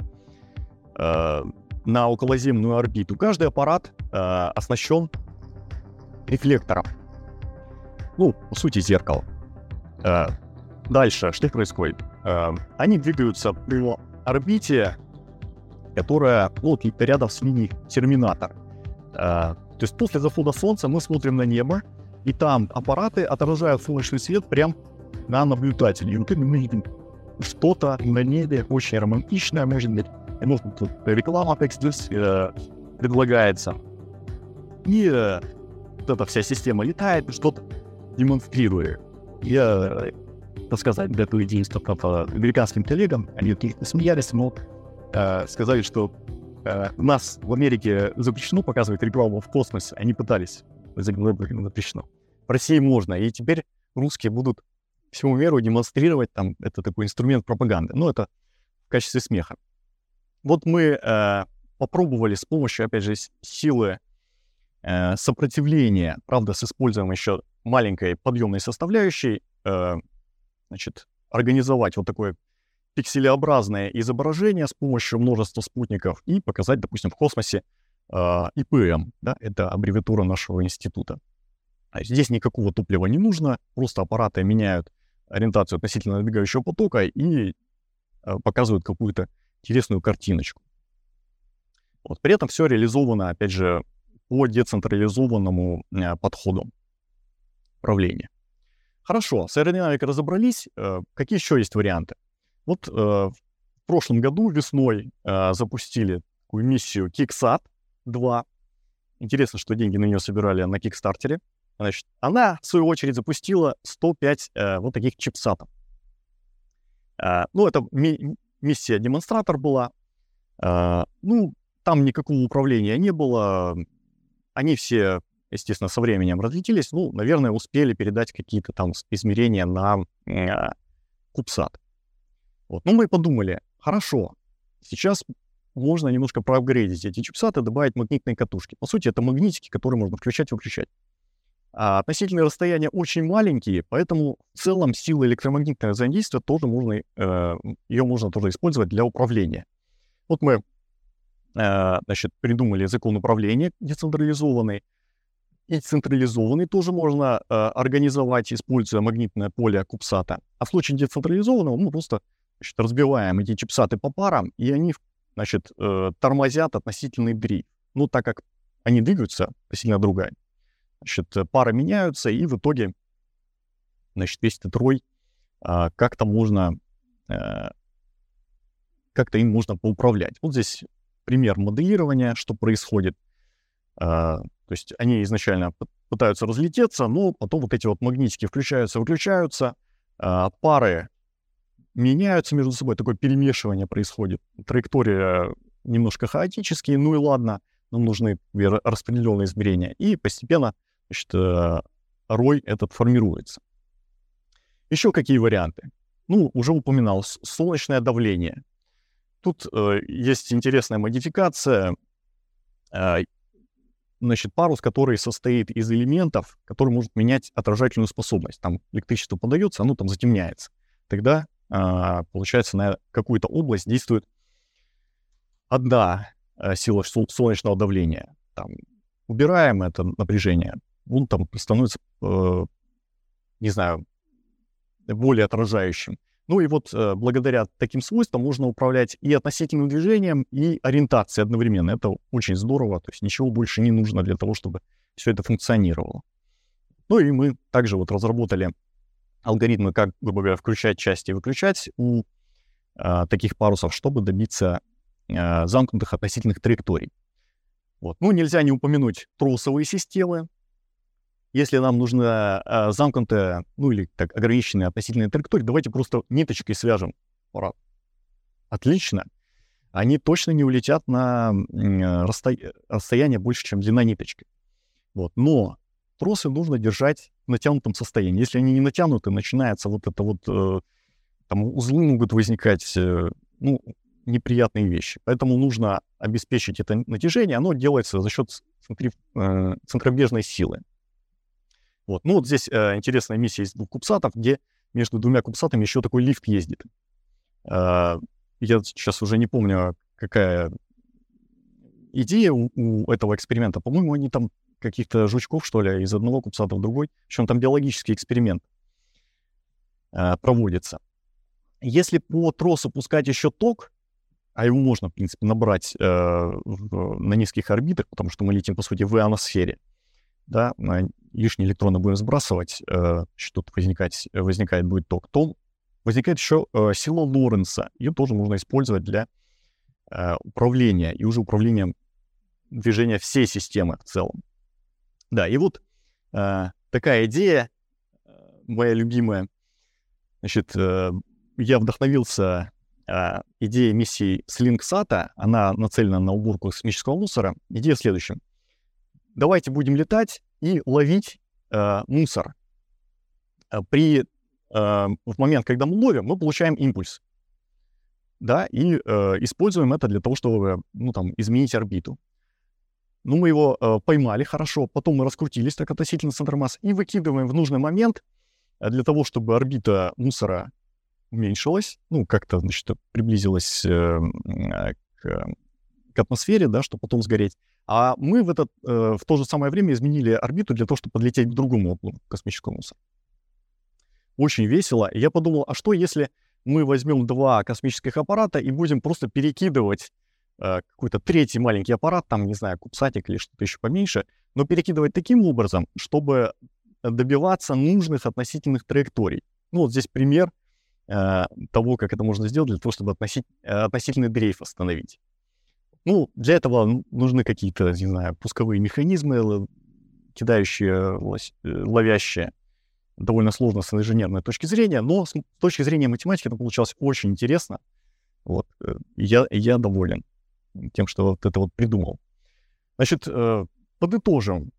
на околоземную орбиту. Каждый аппарат э, оснащен рефлектором. Ну, по сути, зеркало. Э, дальше, что происходит? Э, они двигаются по орбите, которая ну, вот, рядом с мини-терминатор. Э, то есть после захода Солнца мы смотрим на небо, и там аппараты отражают солнечный свет прям на наблюдателя. И вот мы видим что-то на небе очень романтичное, может быть, ну, тут реклама текст э, предлагается. И э, вот эта вся система летает, что-то демонстрирует. Я, так сказать, для идею стартапа американским коллегам, они смеялись, но э, сказали, что э, у нас в Америке запрещено показывать рекламу в космосе. Они пытались, запрещено. В России можно. И теперь русские будут всему миру демонстрировать там, это такой инструмент пропаганды. Ну, это в качестве смеха. Вот мы э, попробовали с помощью, опять же, силы э, сопротивления, правда, с использованием еще маленькой подъемной составляющей, э, значит, организовать вот такое пикселеобразное изображение с помощью множества спутников и показать, допустим, в космосе э, ИПМ, да, это аббревиатура нашего института. Здесь никакого топлива не нужно, просто аппараты меняют ориентацию относительно набегающего потока и э, показывают какую-то интересную картиночку. Вот. При этом все реализовано, опять же, по децентрализованному э, подходу управления. Хорошо, с аэродинамикой разобрались. Э, какие еще есть варианты? Вот э, в прошлом году весной запустили такую миссию KickSat 2. Интересно, что деньги на нее собирали на Кикстартере. Значит, она, в свою очередь, запустила 105 э, вот таких чипсатов. Ну, это ми- миссия-демонстратор была. Э, ну, там никакого управления не было. Они все, естественно, со временем разлетелись. Ну, наверное, успели передать какие-то там измерения на э, кубсат. Вот. Ну, мы подумали, хорошо, сейчас можно немножко проапгрейдить эти чипсаты, добавить магнитные катушки. По сути, это магнитики, которые можно включать и выключать. А относительные расстояния очень маленькие, поэтому в целом сила электромагнитного взаимодействия тоже можно, э, ее можно тоже использовать для управления. Вот мы, э, значит, придумали закон управления децентрализованный. И централизованный тоже можно э, организовать, используя магнитное поле кубсата. А в случае децентрализованного мы просто значит, разбиваем эти чипсаты по парам, и они, значит, э, тормозят относительный дрейф. Ну, так как они двигаются сильно другая, значит, пары меняются, и в итоге, значит, весь этот рой а, как-то можно, а, как-то им можно поуправлять. Вот здесь пример моделирования, что происходит. А, то есть они изначально пытаются разлететься, но потом вот эти вот магнитики включаются, выключаются, а, пары меняются между собой, такое перемешивание происходит. Траектория немножко хаотические, ну и ладно, нам нужны распределенные измерения. И постепенно значит, э, рой этот формируется. Еще какие варианты? Ну, уже упоминал, солнечное давление. Тут э, есть интересная модификация. Э, значит, парус, который состоит из элементов, который может менять отражательную способность. Там электричество подается, оно там затемняется. Тогда, э, получается, на какую-то область действует одна э, сила солнечного давления. Там, убираем это напряжение, он там становится, э, не знаю, более отражающим. Ну и вот э, благодаря таким свойствам можно управлять и относительным движением, и ориентацией одновременно. Это очень здорово, то есть ничего больше не нужно для того, чтобы все это функционировало. Ну и мы также вот разработали алгоритмы, как, грубо говоря, включать части и выключать у э, таких парусов, чтобы добиться э, замкнутых относительных траекторий. Вот. Ну, нельзя не упомянуть тросовые системы, если нам нужна а, замкнутая, ну или так, ограниченная относительная траектория, давайте просто ниточкой свяжем аппарат. Отлично. Они точно не улетят на расто... расстояние больше, чем длина ниточки. Вот. Но тросы нужно держать в натянутом состоянии. Если они не натянуты, начинается вот это вот, э, там узлы могут возникать, э, ну, неприятные вещи. Поэтому нужно обеспечить это натяжение. Оно делается за счет центри... э, центробежной силы. Вот. Ну вот здесь э, интересная миссия из двух кубсатов, где между двумя кубсатами еще такой лифт ездит. Э, я сейчас уже не помню, какая идея у, у этого эксперимента. По-моему, они там каких-то жучков, что ли, из одного кубсата в другой. Причем там биологический эксперимент э, проводится. Если по тросу пускать еще ток, а его можно, в принципе, набрать э, в, на низких орбитах, потому что мы летим, по сути, в ионосфере, да, лишние электроны будем сбрасывать, э, что-то возникать, возникает будет ток, то возникает еще э, сила Лоренса. Ее тоже можно использовать для э, управления и уже управлением движения всей системы в целом. Да, и вот э, такая идея, моя любимая. Значит, я вдохновился идеей миссии SlingSat. Она нацелена на уборку космического мусора. Идея в следующем. Давайте будем летать и ловить э, мусор. Э, при, э, в момент, когда мы ловим, мы получаем импульс. Да, и э, используем это для того, чтобы, ну, там, изменить орбиту. Ну, мы его э, поймали хорошо, потом мы раскрутились так относительно центра масс и выкидываем в нужный момент э, для того, чтобы орбита мусора уменьшилась, ну, как-то, значит, приблизилась э, к, к атмосфере, да, чтобы потом сгореть. А мы в, этот, э, в то же самое время изменили орбиту для того, чтобы подлететь к другому углу космического мусора. Очень весело. И я подумал, а что если мы возьмем два космических аппарата и будем просто перекидывать э, какой-то третий маленький аппарат, там, не знаю, кубсатик или что-то еще поменьше, но перекидывать таким образом, чтобы добиваться нужных относительных траекторий. Ну, вот здесь пример э, того, как это можно сделать для того, чтобы относить, э, относительный дрейф остановить. Ну, для этого нужны какие-то, не знаю, пусковые механизмы, кидающие, э, ловящие. Довольно сложно с инженерной точки зрения, но с точки зрения математики это получалось очень интересно. Вот. Э, я, я доволен тем, что вот это вот придумал. Значит, э, подытожим.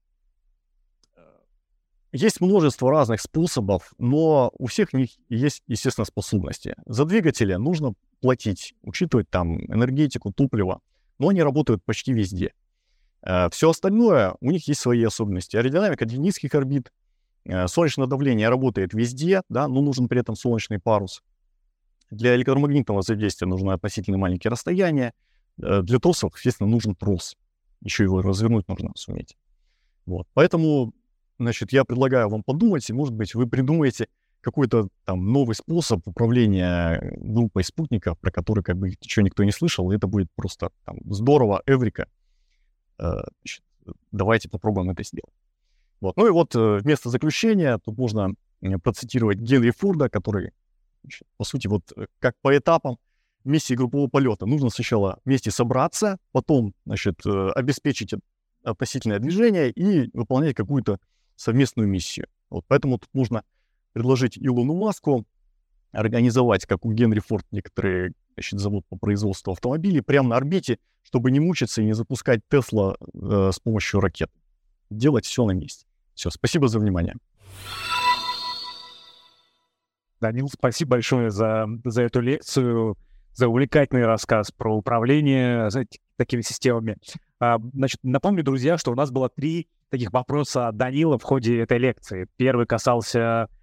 Есть множество разных способов, но у всех них есть, естественно, способности. За двигатели нужно платить, учитывать там энергетику, топливо но они работают почти везде. Э, Все остальное, у них есть свои особенности. Аэродинамика для низких орбит, э, солнечное давление работает везде, да, но нужен при этом солнечный парус. Для электромагнитного взаимодействия нужно относительно маленькие расстояния. Э, для тросов, естественно, нужен трос. Еще его развернуть нужно суметь. Вот. Поэтому, значит, я предлагаю вам подумать, и, может быть, вы придумаете какой-то там новый способ управления группой спутников, про который как бы еще никто не слышал, и это будет просто там здорово, эврика. Э, значит, давайте попробуем это сделать. Вот. Ну и вот э, вместо заключения тут можно процитировать Генри Фурда, который, значит, по сути, вот э, как по этапам миссии группового полета. Нужно сначала вместе собраться, потом, значит, обеспечить относительное движение и выполнять какую-то совместную миссию. Вот поэтому тут нужно предложить Илону Маску организовать, как у Генри Форд некоторые значит, завод по производству автомобилей, прямо на орбите, чтобы не мучиться и не запускать Тесла э, с помощью ракет. Делать все на месте. Все, спасибо за внимание. Данил, спасибо большое за, за эту лекцию, за увлекательный рассказ про управление такими системами. А, значит, напомню, друзья, что у нас было три таких вопроса от Данила в ходе этой лекции. Первый касался Э,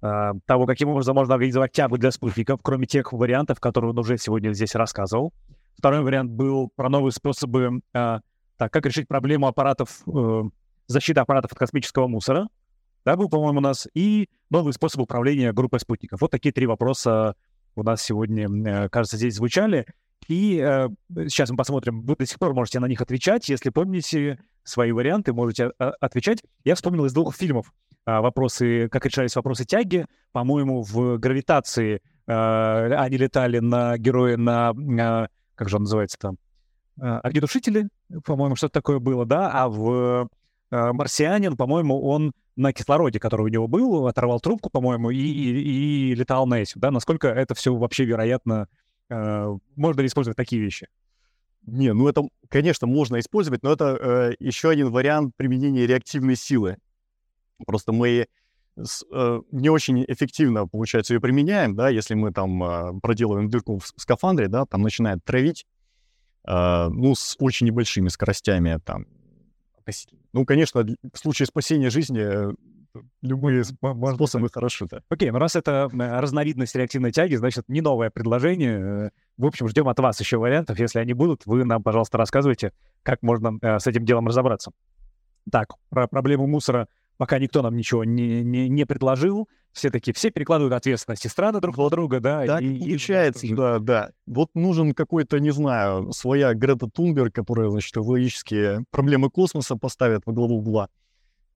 того, каким образом можно организовать тягу для спутников, кроме тех вариантов, которые он уже сегодня здесь рассказывал. Второй вариант был про новые способы, э, так, как решить проблему аппаратов, э, защиты аппаратов от космического мусора, да, был, по-моему, у нас, и новые способы управления группой спутников. Вот такие три вопроса у нас сегодня, кажется, здесь звучали. И э, сейчас мы посмотрим, вы до сих пор можете на них отвечать. Если помните свои варианты, можете а, отвечать. Я вспомнил из двух фильмов вопросы, как решались вопросы тяги. По-моему, в гравитации а, они летали на героя на, а, как же он называется там, огнетушители, по-моему, что-то такое было, да, а в «Марсианин», по-моему, он на кислороде, который у него был, оторвал трубку, по-моему, и, и, и летал на этим, да, насколько это все вообще вероятно, можно ли использовать такие вещи? Не, ну это, конечно, можно использовать, но это э, еще один вариант применения реактивной силы. Просто мы э, не очень эффективно, получается, ее применяем, да, если мы там э, проделываем дырку в скафандре, да, там начинает травить, э, ну, с очень небольшими скоростями, там, ну, конечно, в случае спасения жизни э, любые способы хороши, да. Окей, ну раз это разновидность реактивной тяги, значит, не новое предложение. В общем, ждем от вас еще вариантов. Если они будут, вы нам, пожалуйста, рассказывайте, как можно э, с этим делом разобраться. Так, про проблему мусора пока никто нам ничего не, не, не предложил. Все таки все перекладывают ответственности страны друг на друга, да. Так и, получается, и... да, да. Вот нужен какой-то, не знаю, своя Грета Тунберг, которая, значит, экологические проблемы космоса поставит во главу угла.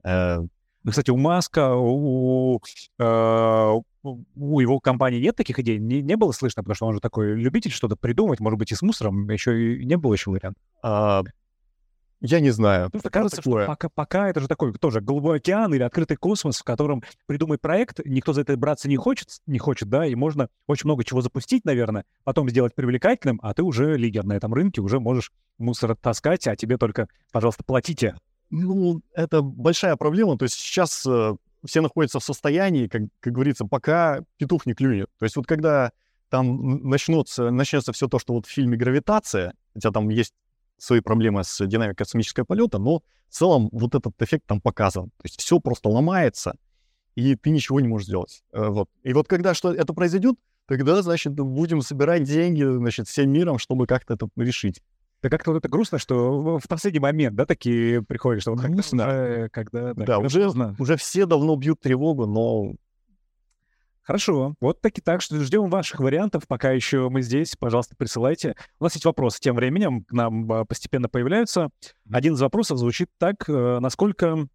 Э, кстати, у Маска, у, э, у его компании нет таких идей? Не, не было слышно, потому что он же такой любитель что-то придумать, может быть, и с мусором еще и не было еще вариант. А, я не знаю. Потому что кажется, такое. что пока, пока это же такой тоже голубой океан или открытый космос, в котором придумать проект, никто за это браться не хочет, не хочет, да, и можно очень много чего запустить, наверное, потом сделать привлекательным, а ты уже лидер на этом рынке, уже можешь мусор таскать, а тебе только, пожалуйста, платите. Ну, это большая проблема. То есть сейчас э, все находятся в состоянии, как, как говорится, пока петух не клюнет. То есть вот когда там начнется, начнется все то, что вот в фильме «Гравитация», хотя там есть свои проблемы с динамикой космического полета, но в целом вот этот эффект там показан. То есть все просто ломается, и ты ничего не можешь сделать. Э, вот. И вот когда что это произойдет, тогда, значит, будем собирать деньги, значит, всем миром, чтобы как-то это решить. Да как-то вот это грустно, что в последний момент, да, такие приходят, что вот как-то Грустно. уже, когда... Да, когда уже, поздно. уже все давно бьют тревогу, но Хорошо, вот таки так, что ждем ваших вариантов, пока еще мы здесь, пожалуйста, присылайте. У нас есть вопросы тем временем, к нам а, постепенно появляются. Один из вопросов звучит так, э, насколько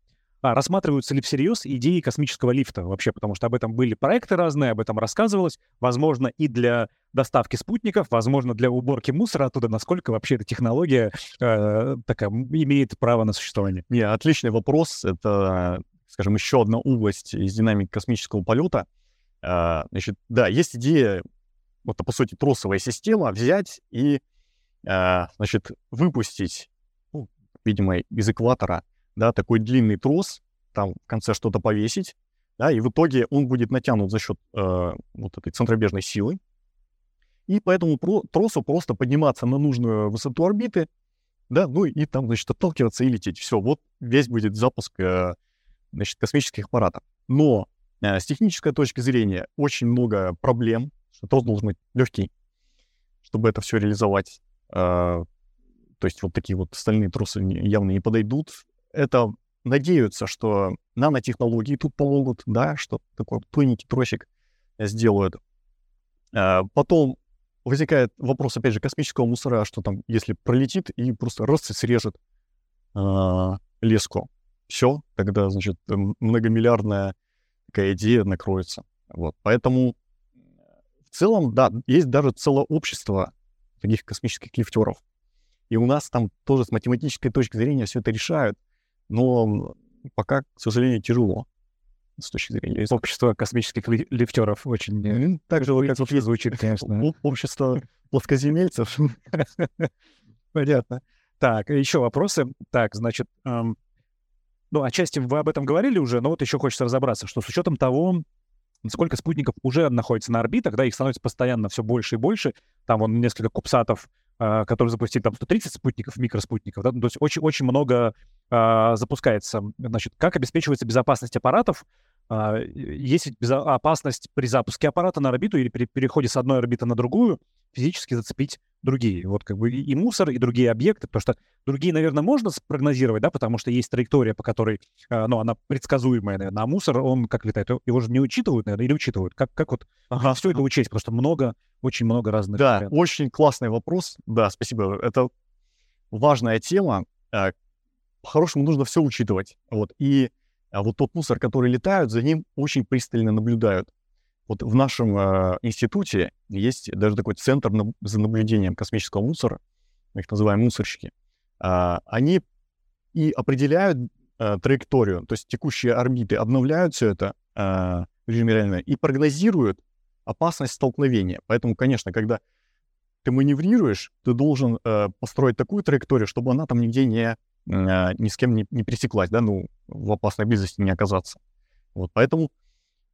а, рассматриваются ли всерьез идеи космического лифта вообще, потому что об этом были проекты разные, об этом рассказывалось, возможно, и для доставки спутников, возможно, для уборки мусора оттуда, насколько вообще эта технология э, такая имеет право на существование. Не, отличный вопрос. Это, скажем, еще одна область из динамики космического полета. А, Значит, да, есть идея, вот, по сути, тросовая система, взять и, а, значит, выпустить, ну, видимо, из экватора, да, такой длинный трос, там в конце что-то повесить, да, и в итоге он будет натянут за счет э, вот этой центробежной силы, и по этому про- тросу просто подниматься на нужную высоту орбиты, да, ну и там, значит, отталкиваться и лететь. Все, вот весь будет запуск, э, значит, космических аппаратов. Но с технической точки зрения очень много проблем, что трос должен быть легкий, чтобы это все реализовать. Э, то есть вот такие вот стальные тросы явно не подойдут. Это надеются, что нанотехнологии тут помогут, да, что такой тоненький тросик сделают. Э, Потом возникает вопрос, опять же, космического мусора, что там, если пролетит и просто раз и срежет леску, все, тогда, значит, многомиллиардная такая идея накроется. Вот, поэтому в целом, да, есть даже целое общество таких космических лифтеров. И у нас там тоже с математической точки зрения все это решают, но пока, к сожалению, тяжело с точки зрения риска. Общество космических ли- лифтеров очень... М, Так же, вот как вот звучит, конечно. общество плоскоземельцев. Понятно. Так, еще вопросы. Так, значит, эм, ну, отчасти вы об этом говорили уже, но вот еще хочется разобраться, что с учетом того, сколько спутников уже находится на орбитах, да, их становится постоянно все больше и больше. Там вон несколько кубсатов, э, которые запустили там 130 спутников, микроспутников, да, ну, то есть очень-очень много э, запускается. Значит, как обеспечивается безопасность аппаратов? А, Есть опасность при запуске аппарата на орбиту или при переходе с одной орбиты на другую физически зацепить другие. Вот как бы и мусор, и другие объекты, потому что другие, наверное, можно спрогнозировать, да, потому что есть траектория, по которой, а, ну, она предсказуемая, наверное, а мусор, он как летает, его же не учитывают, наверное, или учитывают? Как, как вот все это учесть? Потому что много, очень много разных Да, вариантов. очень классный вопрос. Да, спасибо. Это важная тема. А, По-хорошему нужно все учитывать. Вот. И а, вот тот мусор, который летает, за ним очень пристально наблюдают. Вот в нашем э, институте есть даже такой центр наб- за наблюдением космического мусора, мы их называем мусорщики. А, они и определяют э, траекторию, то есть текущие орбиты обновляют все это э, в режиме реального и прогнозируют опасность столкновения. Поэтому, конечно, когда ты маневрируешь, ты должен э, построить такую траекторию, чтобы она там нигде не, э, ни с кем не, не пересеклась, да, ну, в опасной близости не оказаться. Вот, поэтому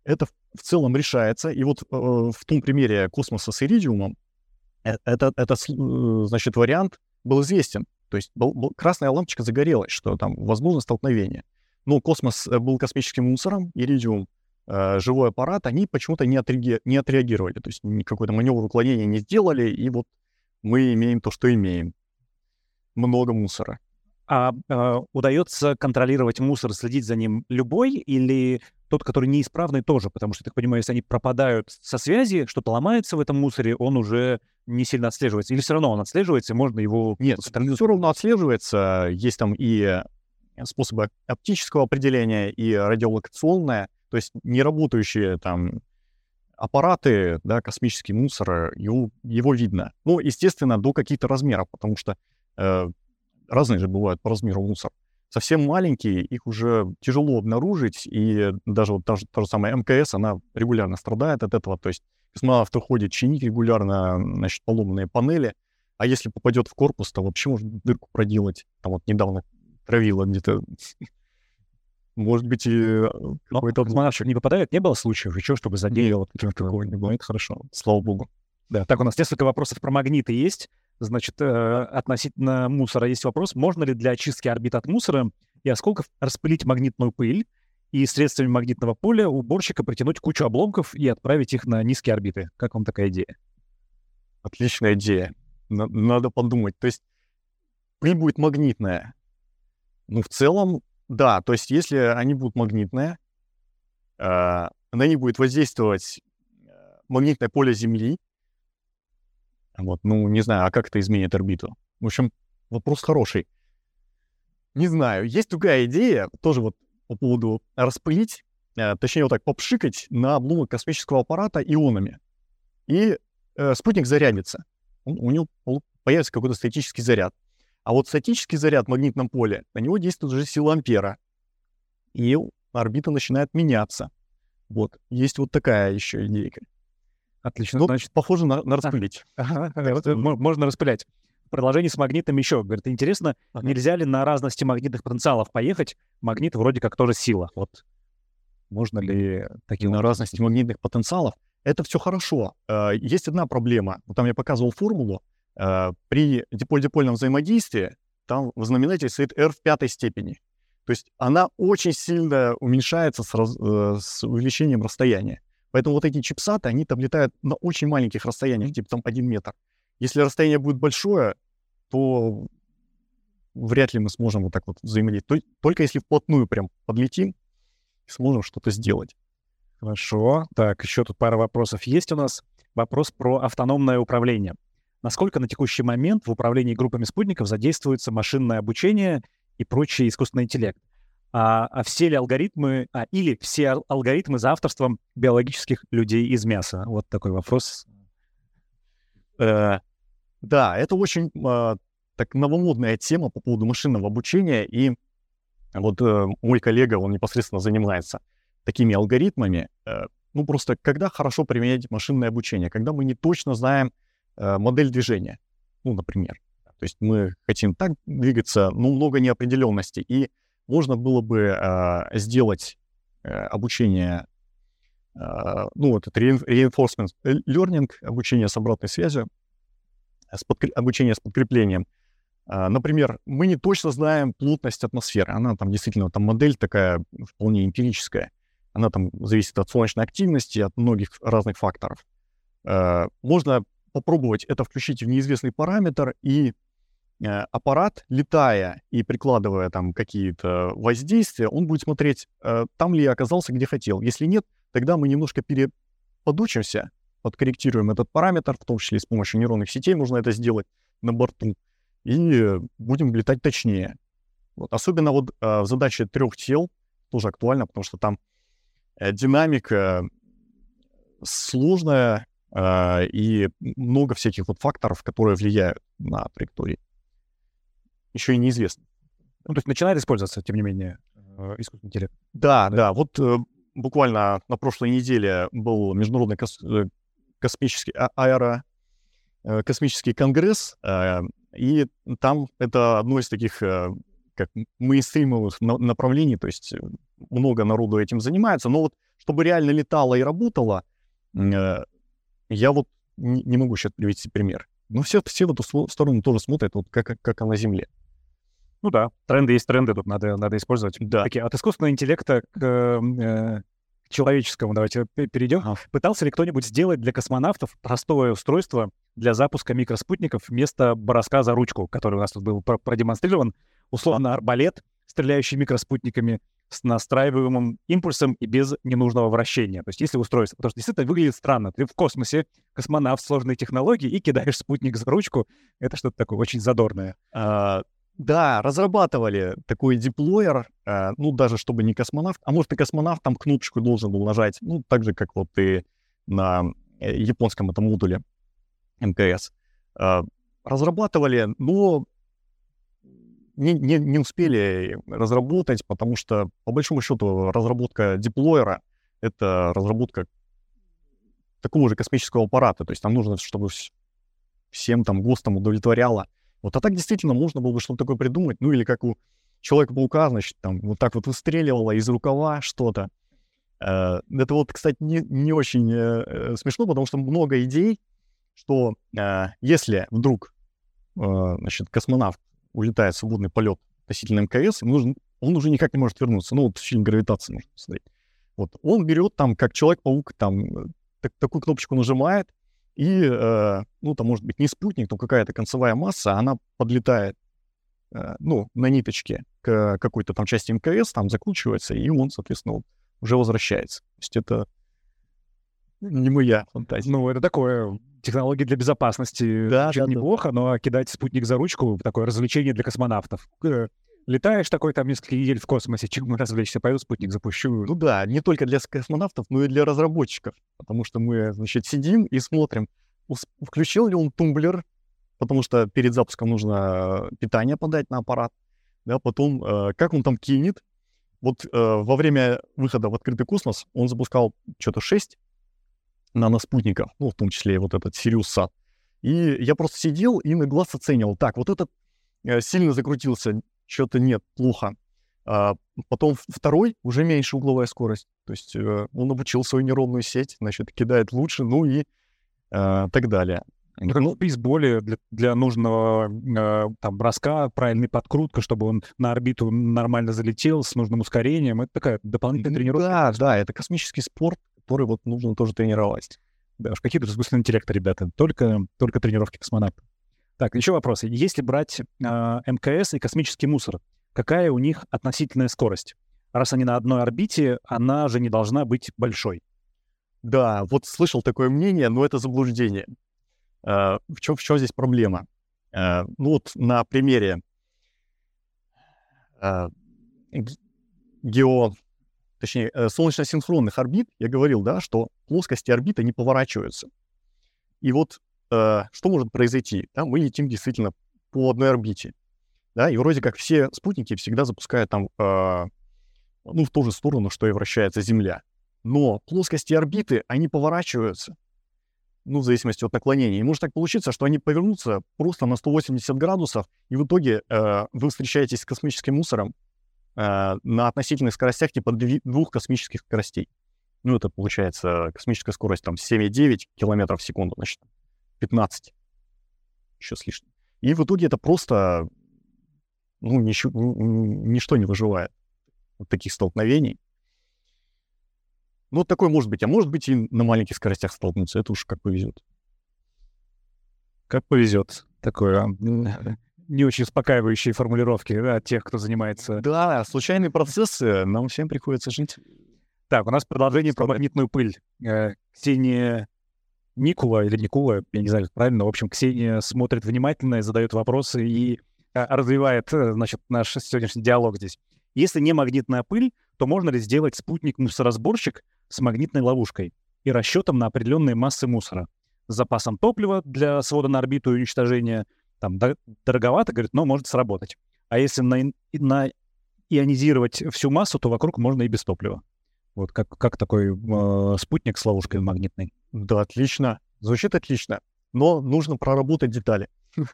это в- целом решается. И вот э, в том примере космоса с иридиумом э- это, это э, значит, вариант был известен. То есть был- был- красная лампочка загорелась, что там возможно столкновение. Но космос э, был космическим мусором, иридиум э, живой аппарат, они почему-то не, отреаги- не отреагировали. То есть какой-то маневр уклонения не сделали, и вот мы имеем то, что имеем. Много мусора. А э, удается контролировать мусор, следить за ним любой или тот, который неисправный, тоже? Потому что, я так понимаю, если они пропадают со связи, что-то ломается в этом мусоре, он уже не сильно отслеживается. Или все равно он отслеживается, и можно его... Нет, контролировать? все равно отслеживается. Есть там и способы оптического определения, и радиолокационное. То есть неработающие там аппараты, да, космический мусор, его, его видно. Ну, естественно, до каких-то размеров, потому что э, разные же бывают по размеру мусор. Совсем маленькие, их уже тяжело обнаружить, и даже вот та же, та же самая МКС, она регулярно страдает от этого. То есть космонавты ходят чинить регулярно, значит, поломанные панели, а если попадет в корпус, то вообще можно дырку проделать. Там вот недавно травило где-то. Может быть, и какой-то... космонавтов не попадает? Не было случаев еще, чтобы задели вот не было. Это хорошо, слава богу. Да, так, у нас несколько вопросов про магниты есть. Значит, э, относительно мусора есть вопрос. Можно ли для очистки орбит от мусора и осколков распылить магнитную пыль? и средствами магнитного поля уборщика притянуть кучу обломков и отправить их на низкие орбиты. Как вам такая идея? Отличная идея. Надо подумать. То есть пыль будет магнитная. Ну, в целом, да. То есть если они будут магнитные, э, на них будет воздействовать э, магнитное поле Земли. Вот, ну, не знаю, а как это изменит орбиту? В общем, вопрос хороший. Не знаю. Есть другая идея, тоже вот по поводу распылить, э, точнее вот так попшикать на обломок космического аппарата ионами. И э, спутник зарядится. Он, у него появится какой-то статический заряд. А вот статический заряд в магнитном поле, на него действует уже сила ампера. И орбита начинает меняться. Вот. Есть вот такая еще идейка. Отлично. Ну, Значит, похоже на, на распылить. Ага, можно распылять продолжение с магнитом еще. Говорит, интересно, ага. нельзя ли на разности магнитных потенциалов поехать? Магнит вроде как тоже сила. Вот можно ли такие на разности магнитных потенциалов? Это все хорошо. Э, есть одна проблема. Вот там я показывал формулу. Э, при диполь-дипольном взаимодействии там в знаменателе стоит R в пятой степени. То есть она очень сильно уменьшается с, раз, э, с увеличением расстояния. Поэтому вот эти чипсаты, они там летают на очень маленьких расстояниях, типа там 1 метр. Если расстояние будет большое, то вряд ли мы сможем вот так вот взаимодействовать. Только если вплотную прям подлетим, сможем что-то сделать. Хорошо. Так, еще тут пара вопросов есть у нас. Вопрос про автономное управление. Насколько на текущий момент в управлении группами спутников задействуется машинное обучение и прочий искусственный интеллект? А, а все ли алгоритмы, а, или все алгоритмы за авторством биологических людей из мяса? Вот такой вопрос. Э, да, это очень э, так новомодная тема по поводу машинного обучения, и вот э, мой коллега, он непосредственно занимается такими алгоритмами. Э, ну, просто когда хорошо применять машинное обучение, когда мы не точно знаем э, модель движения, ну, например. То есть мы хотим так двигаться, но много неопределенности, и можно было бы э, сделать э, обучение, э, ну, вот это reinforcement learning, обучение с обратной связью, с подкр... обучение с подкреплением. А, например, мы не точно знаем плотность атмосферы. Она там действительно, там модель такая вполне эмпирическая. Она там зависит от солнечной активности, от многих разных факторов. А, можно попробовать это включить в неизвестный параметр, и а, аппарат, летая и прикладывая там какие-то воздействия, он будет смотреть, там ли я оказался, где хотел. Если нет, тогда мы немножко переподучимся, подкорректируем этот параметр, в том числе с помощью нейронных сетей можно это сделать на борту, и будем летать точнее. Вот. Особенно вот э, в задаче трех тел тоже актуально, потому что там э, динамика сложная э, и много всяких вот факторов, которые влияют на траектории. Еще и неизвестно. Ну, то есть начинает использоваться, тем не менее, э, искусственный интеллект. Да, да. да. Вот э, буквально на прошлой неделе был международный кос э, космический а, аэро э, космический конгресс, э, и там это одно из таких э, как мейнстримовых направлений, то есть много народу этим занимается, но вот чтобы реально летало и работало, я вот не могу сейчас привести пример. Но все, все в эту сторону тоже смотрят, вот как, как на Земле. Ну да, тренды есть тренды, тут надо, надо использовать. Да. Такие, от искусственного интеллекта к э, человеческому давайте перейдем. Ага. Пытался ли кто-нибудь сделать для космонавтов простое устройство для запуска микроспутников вместо броска за ручку, который у нас тут был продемонстрирован? Условно арбалет, стреляющий микроспутниками с настраиваемым импульсом и без ненужного вращения. То есть если устройство, потому что действительно выглядит странно. Ты в космосе, космонавт, сложные технологии, и кидаешь спутник за ручку. Это что-то такое очень задорное. А, да, разрабатывали такой деплойер, э, ну, даже чтобы не космонавт, а может и космонавт там кнопочку должен был нажать, ну, так же, как вот и на э, японском этом модуле МКС. Э, разрабатывали, но не, не, не успели разработать, потому что, по большому счету, разработка деплойера — это разработка такого же космического аппарата, то есть там нужно, чтобы всем там ГОСТам удовлетворяло вот, а так действительно можно было бы что-то такое придумать, ну или как у Человека-паука, значит, там вот так вот выстреливало из рукава что-то. Э, это вот, кстати, не, не очень э, э, смешно, потому что много идей, что если вдруг, значит, космонавт улетает в свободный полет относительно МКС, ему нужно он уже никак не может вернуться. Ну, вот фильм «Гравитация» можно посмотреть. Вот, он берет там, как Человек-паук, там, так, такую кнопочку нажимает, и, э, ну, там, может быть, не спутник, но какая-то концевая масса, она подлетает, э, ну, на ниточке к какой-то там части МКС, там закручивается, и он, соответственно, уже возвращается. То есть это не моя фантазия. Ну, это такое технологии для безопасности. Да, да, да. неплохо, но кидать спутник за ручку — такое развлечение для космонавтов. Летаешь такой там несколько недель в космосе, чем развлечься? Пойду спутник запущу. Ну да, не только для космонавтов, но и для разработчиков. Потому что мы, значит, сидим и смотрим, включил ли он тумблер, потому что перед запуском нужно э, питание подать на аппарат, да, потом э, как он там кинет. Вот э, во время выхода в открытый космос он запускал что-то 6 наноспутников, ну, в том числе и вот этот Сириус Сат. И я просто сидел и на глаз оценивал. Так, вот этот э, сильно закрутился, что-то нет, плохо. А, потом второй уже меньше угловая скорость. То есть э, он обучил свою нейронную сеть, значит, кидает лучше, ну и э, так далее. Ну, в бейсболе для, для нужного э, там броска, правильной подкрутка, чтобы он на орбиту нормально залетел с нужным ускорением. Это такая дополнительная тренировка. Да, да, это космический спорт, который вот нужно тоже тренировать. Да уж, какие тут искусственный интеллект, ребята. Только, только тренировки космонавтов. Так, еще вопросы. Если брать а, МКС и космический мусор, какая у них относительная скорость? Раз они на одной орбите, она же не должна быть большой. Да, вот слышал такое мнение, но это заблуждение. Э, В чем, в чем здесь проблема? Э, Ну вот на примере э, гео, точнее, э, солнечно-синхронных орбит я говорил, да, что плоскости орбиты не поворачиваются. И вот э, что может произойти? Да, мы летим действительно по одной орбите, да, и вроде как все спутники всегда запускают там, э, ну, в ту же сторону, что и вращается Земля. Но плоскости орбиты, они поворачиваются, ну, в зависимости от наклонения. И может так получиться, что они повернутся просто на 180 градусов, и в итоге э, вы встречаетесь с космическим мусором э, на относительных скоростях типа двух космических скоростей. Ну, это получается космическая скорость там 7,9 километров в секунду, значит, 15 еще с лишним. И в итоге это просто, ну, ничего, ничто не выживает от таких столкновений. Ну, вот такое может быть. А может быть и на маленьких скоростях столкнуться. Это уж как повезет. Как повезет. Такое не очень успокаивающие формулировки да, от тех, кто занимается. Да, случайные процессы нам всем приходится жить. Так, у нас продолжение про магнитную пыль. Э, Ксения Никула или Никула, я не знаю, как правильно. В общем, Ксения смотрит внимательно задает вопросы и э, развивает, э, значит, наш сегодняшний диалог здесь. Если не магнитная пыль, то можно ли сделать спутник-мусоросборщик с магнитной ловушкой и расчетом на определенные массы мусора? С запасом топлива для свода на орбиту и уничтожения. Там до- дороговато, говорит, но может сработать. А если на, на ионизировать всю массу, то вокруг можно и без топлива. Вот как, как такой э, спутник с ловушкой магнитной. Да, отлично. Звучит отлично. Но нужно проработать детали.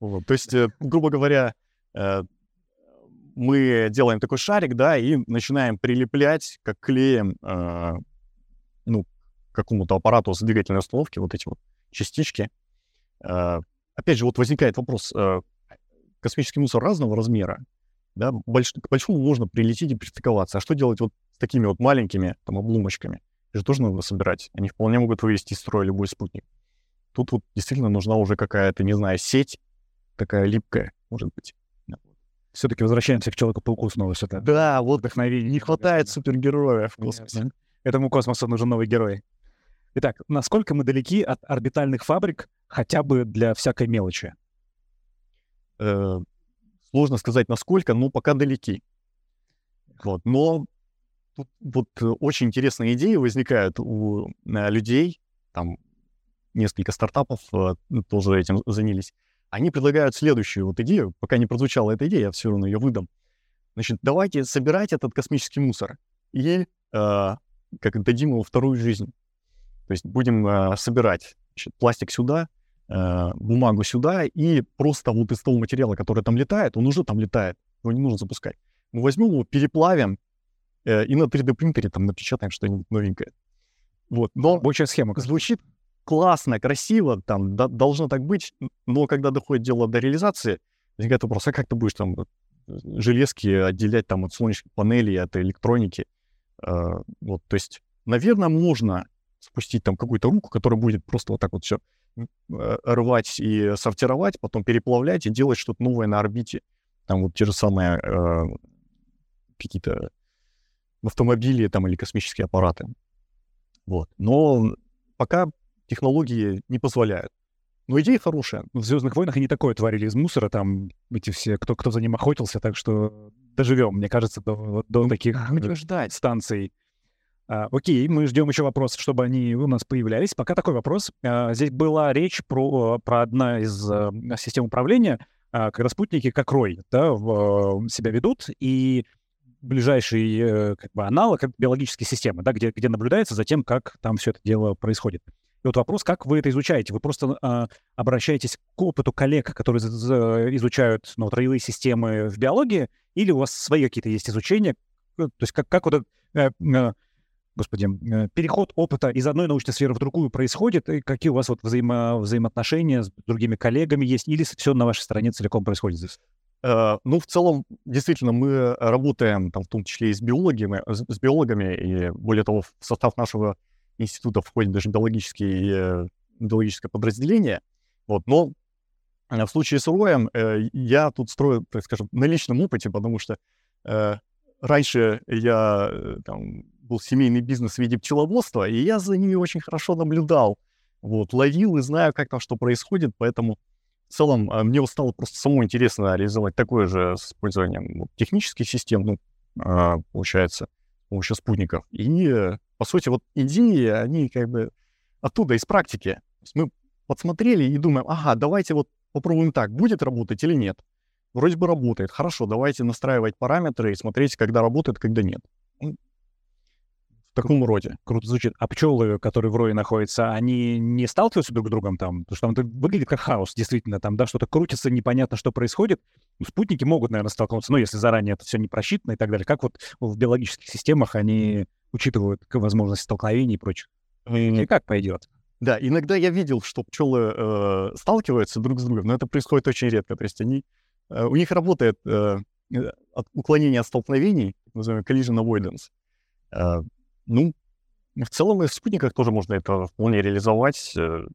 Вот, То есть, э, грубо говоря, э, мы делаем такой шарик, да, и начинаем прилеплять, как клеем, э, ну, к какому-то аппарату с двигательной установки вот эти вот частички. Опять же, вот возникает вопрос, космический мусор разного размера, да, больш- к большому можно прилететь и пристыковаться. А что делать вот с такими вот маленькими там обломочками? Же тоже надо собирать. Они вполне могут вывести из строя любой спутник. Тут вот действительно нужна уже какая-то, не знаю, сеть такая липкая, может быть. Все-таки возвращаемся к Человеку-пауку снова сюда. Да, вот Вдохновение. не хватает супергероев в космосе. Понятно. Этому космосу нужен новый герой. Итак, насколько мы далеки от орбитальных фабрик хотя бы для всякой мелочи? Э, Сложно сказать, насколько, но пока далеки. Вот. Но тут вот э, очень интересные идеи возникают у э, людей, там несколько стартапов э, тоже этим занялись. Они предлагают следующую вот идею, пока не прозвучала эта идея, я все равно ее выдам. Значит, давайте собирать этот космический мусор и э, как дадим ему вторую жизнь. То есть будем э, собирать значит, пластик сюда, э, бумагу сюда, и просто вот из того материала, который там летает, он уже там летает, его не нужно запускать. Мы возьмем его, переплавим и на 3D принтере там напечатаем что-нибудь новенькое. Вот. Но Рабочая схема. звучит классно, красиво, там да- должно так быть, но когда доходит дело до реализации, возникает вопрос, а как ты будешь там э, железки отделять там от солнечных панелей, от электроники. Э, вот, то есть, наверное, можно спустить там какую-то руку, которая будет просто вот так вот все э, рвать и сортировать, потом переплавлять и делать что-то новое на орбите. Там вот те же самые э, какие-то автомобили там или космические аппараты. Вот. Но пока технологии не позволяют. Но идея хорошая. В «Звездных войнах» они такое творили из мусора, там эти все, кто, кто за ним охотился, так что доживем, мне кажется, до, до таких Будем ждать. станций. А, окей, мы ждем еще вопросов, чтобы они у нас появлялись. Пока такой вопрос. А, здесь была речь про, про одна из а, систем управления, а, когда спутники как рой да, в, себя ведут, и ближайший э, как бы аналог — биологические системы, да, где, где наблюдается за тем, как там все это дело происходит. И вот вопрос, как вы это изучаете? Вы просто э, обращаетесь к опыту коллег, которые изучают ну, вот, роевые системы в биологии, или у вас свои какие-то есть изучения? Э, то есть как, как вот э, э, господи, э, переход опыта из одной научной сферы в другую происходит, и какие у вас вот взаимо, взаимоотношения с другими коллегами есть, или все на вашей стороне целиком происходит здесь? Uh, ну, в целом, действительно, мы работаем, там, в том числе и с биологами, с биологами, и более того, в состав нашего института входит даже биологические, биологическое подразделение. Вот, но э, в случае с Роем э, я тут строю, так скажем, на личном опыте, потому что э, раньше я э, там, был семейный бизнес в виде пчеловодства, и я за ними очень хорошо наблюдал. Вот, ловил и знаю, как там что происходит, поэтому в целом э, мне стало просто самому интересно реализовать такое же с использованием вот, технических систем, ну, э, получается, с помощью спутников. И по сути, вот идеи, они как бы оттуда, из практики. мы подсмотрели и думаем, ага, давайте вот попробуем так, будет работать или нет. Вроде бы работает, хорошо, давайте настраивать параметры и смотреть, когда работает, когда нет. Ну, в таком роде. Круто звучит. А пчелы, которые в рое находятся, они не сталкиваются друг с другом там? Потому что там это выглядит как хаос, действительно. Там, да, что-то крутится, непонятно, что происходит. Ну, спутники могут, наверное, столкнуться, но если заранее это все не просчитано и так далее. Как вот в биологических системах они учитывают возможность столкновений и прочее. И как пойдет? Да, иногда я видел, что пчелы э, сталкиваются друг с другом, но это происходит очень редко. То есть они, э, у них работает э, э от уклонение от столкновений, называемый collision avoidance. Э, ну, в целом и в спутниках тоже можно это вполне реализовать. Э,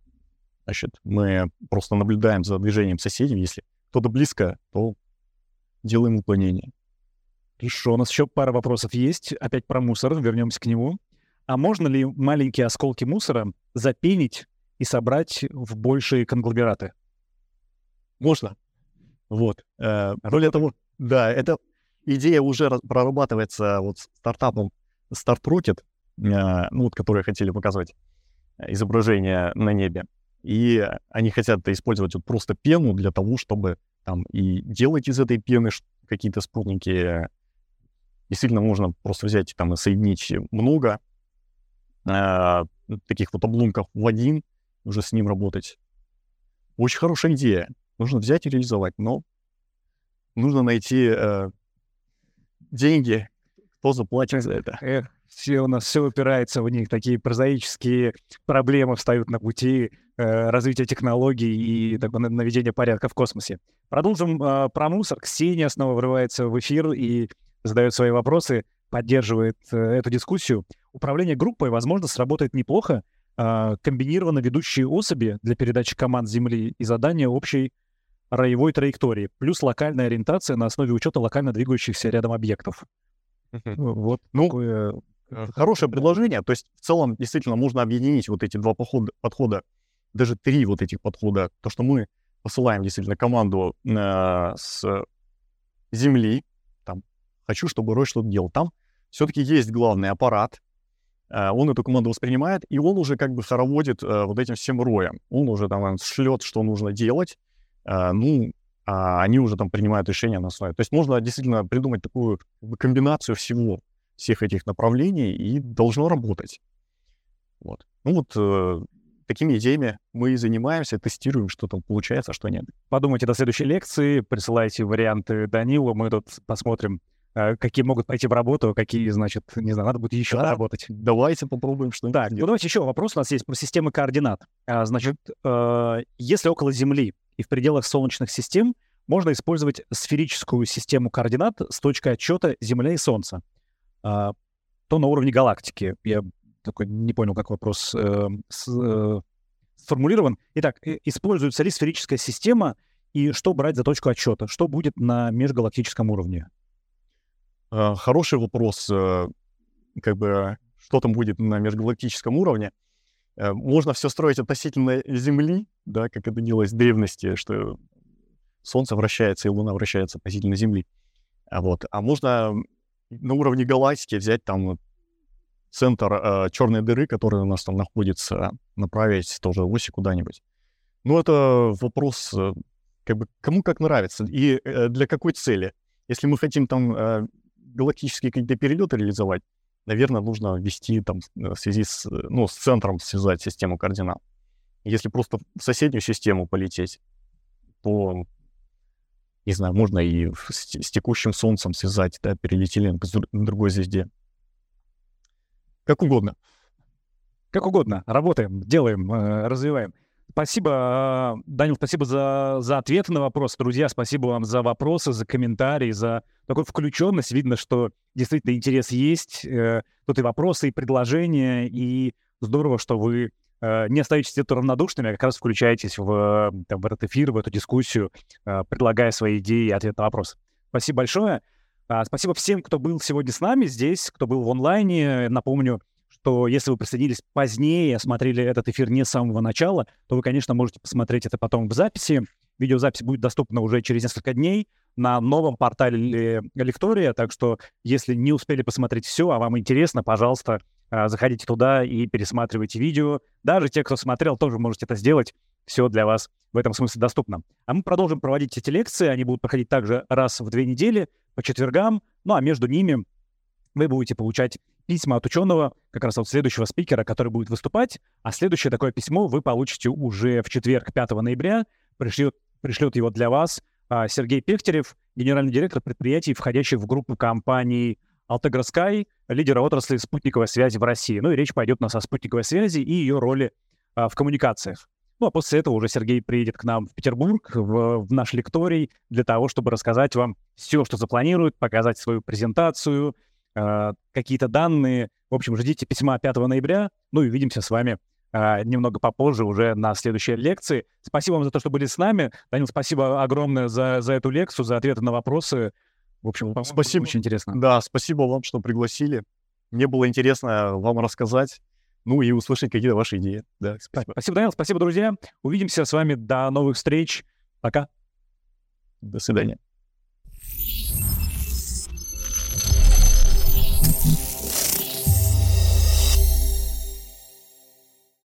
значит, мы просто наблюдаем за движением соседей. Если кто-то близко, то делаем уклонение. Хорошо, у нас еще пара вопросов есть. Опять про мусор, вернемся к нему. А можно ли маленькие осколки мусора запенить и собрать в большие конгломераты? Можно. Вот. Э, более того, да, эта идея уже прорабатывается вот стартапом Start Rocket, э, ну, вот, которые хотели показывать изображение на небе. И они хотят использовать вот просто пену для того, чтобы там и делать из этой пены какие-то спутники, действительно можно просто взять там и соединить много э, таких вот обломков в один, уже с ним работать. Очень хорошая идея. Нужно взять и реализовать, но нужно найти э, деньги, кто заплатит за это. Эх, все у нас все упирается в них, такие прозаические проблемы встают на пути э, развития технологий и такое наведения порядка в космосе. Продолжим э, про мусор. Ксения снова врывается в эфир и задает свои вопросы, поддерживает э, эту дискуссию. Управление группой, возможно, сработает неплохо. Э, комбинированно ведущие особи для передачи команд Земли и задания общей роевой траектории, плюс локальная ориентация на основе учета локально двигающихся рядом объектов. Вот ну, такое э, хорошее предложение. То есть в целом действительно можно объединить вот эти два похода, подхода, даже три вот этих подхода. То, что мы посылаем действительно команду э, с Земли, хочу, чтобы Рой что-то делал. Там все-таки есть главный аппарат, э, он эту команду воспринимает, и он уже как бы хороводит э, вот этим всем роем. Он уже там шлет, что нужно делать, э, ну, а они уже там принимают решения на основе. То есть можно действительно придумать такую комбинацию всего, всех этих направлений, и должно работать. Вот. Ну вот такими идеями мы и занимаемся, тестируем, что там получается, а что нет. Подумайте до следующей лекции, присылайте варианты Данилу, мы тут посмотрим, а, какие могут пойти в работу, какие, значит, не знаю, надо будет еще да, работать. Давайте попробуем что-нибудь. Так, ну давайте еще вопрос у нас есть про системы координат. А, значит, э, если около Земли и в пределах солнечных систем можно использовать сферическую систему координат с точкой отчета Земля и Солнца. А, то на уровне галактики. Я такой не понял, как вопрос э, с, э, сформулирован. Итак, используется ли сферическая система и что брать за точку отчета? Что будет на межгалактическом уровне? А, хороший вопрос. Э, как бы, что там будет на межгалактическом уровне? Э, можно все строить относительно Земли, да, как это делалось в древности, что Солнце вращается и Луна вращается относительно Земли. А вот, а можно на уровне галактики взять там центр э, черной дыры, который у нас там находится, направить тоже оси куда-нибудь. Ну, это вопрос, э, как бы, кому как нравится и э, для какой цели. Если мы хотим там э, галактические какие-то перелеты реализовать, наверное, нужно ввести там э, в связи с, э, ну, с центром связать систему координат. Если просто в соседнюю систему полететь, то, не знаю, можно и с, с текущим Солнцем связать, да, перелетели на другой звезде. Как угодно. Как угодно. Работаем, делаем, э, развиваем. Спасибо, а, Данил, спасибо за, за ответы на вопросы. Друзья, спасибо вам за вопросы, за комментарии, за такую включенность. Видно, что действительно интерес есть. Э, тут и вопросы, и предложения, и здорово, что вы э, не остаетесь где-то равнодушными, а как раз включаетесь в, там, в этот эфир, в эту дискуссию, э, предлагая свои идеи и ответы на вопросы. Спасибо большое. А, спасибо всем, кто был сегодня с нами здесь, кто был в онлайне. Напомню, что если вы присоединились позднее, смотрели этот эфир не с самого начала, то вы, конечно, можете посмотреть это потом в записи. Видеозапись будет доступна уже через несколько дней на новом портале Лектория, так что если не успели посмотреть все, а вам интересно, пожалуйста, а, заходите туда и пересматривайте видео. Даже те, кто смотрел, тоже можете это сделать. Все для вас в этом смысле доступно. А мы продолжим проводить эти лекции. Они будут проходить также раз в две недели по четвергам. Ну а между ними вы будете получать письма от ученого, как раз от следующего спикера, который будет выступать, а следующее такое письмо вы получите уже в четверг, 5 ноября. Пришлет, пришлет его для вас а, Сергей Пехтерев, генеральный директор предприятий, входящих в группу компаний Sky, лидера отрасли спутниковой связи в России. Ну и речь пойдет у нас о спутниковой связи и ее роли а, в коммуникациях. Ну а после этого уже Сергей приедет к нам в Петербург, в, в наш лекторий, для того, чтобы рассказать вам все, что запланирует, показать свою презентацию, какие-то данные. В общем, ждите письма 5 ноября. Ну и увидимся с вами э, немного попозже уже на следующей лекции. Спасибо вам за то, что были с нами. Данил, спасибо огромное за, за эту лекцию, за ответы на вопросы. В общем, спасибо. очень интересно. Да, спасибо вам, что пригласили. Мне было интересно вам рассказать. Ну и услышать какие-то ваши идеи. Да, спасибо. спасибо, Данил. Спасибо, друзья. Увидимся с вами. До новых встреч. Пока. До свидания.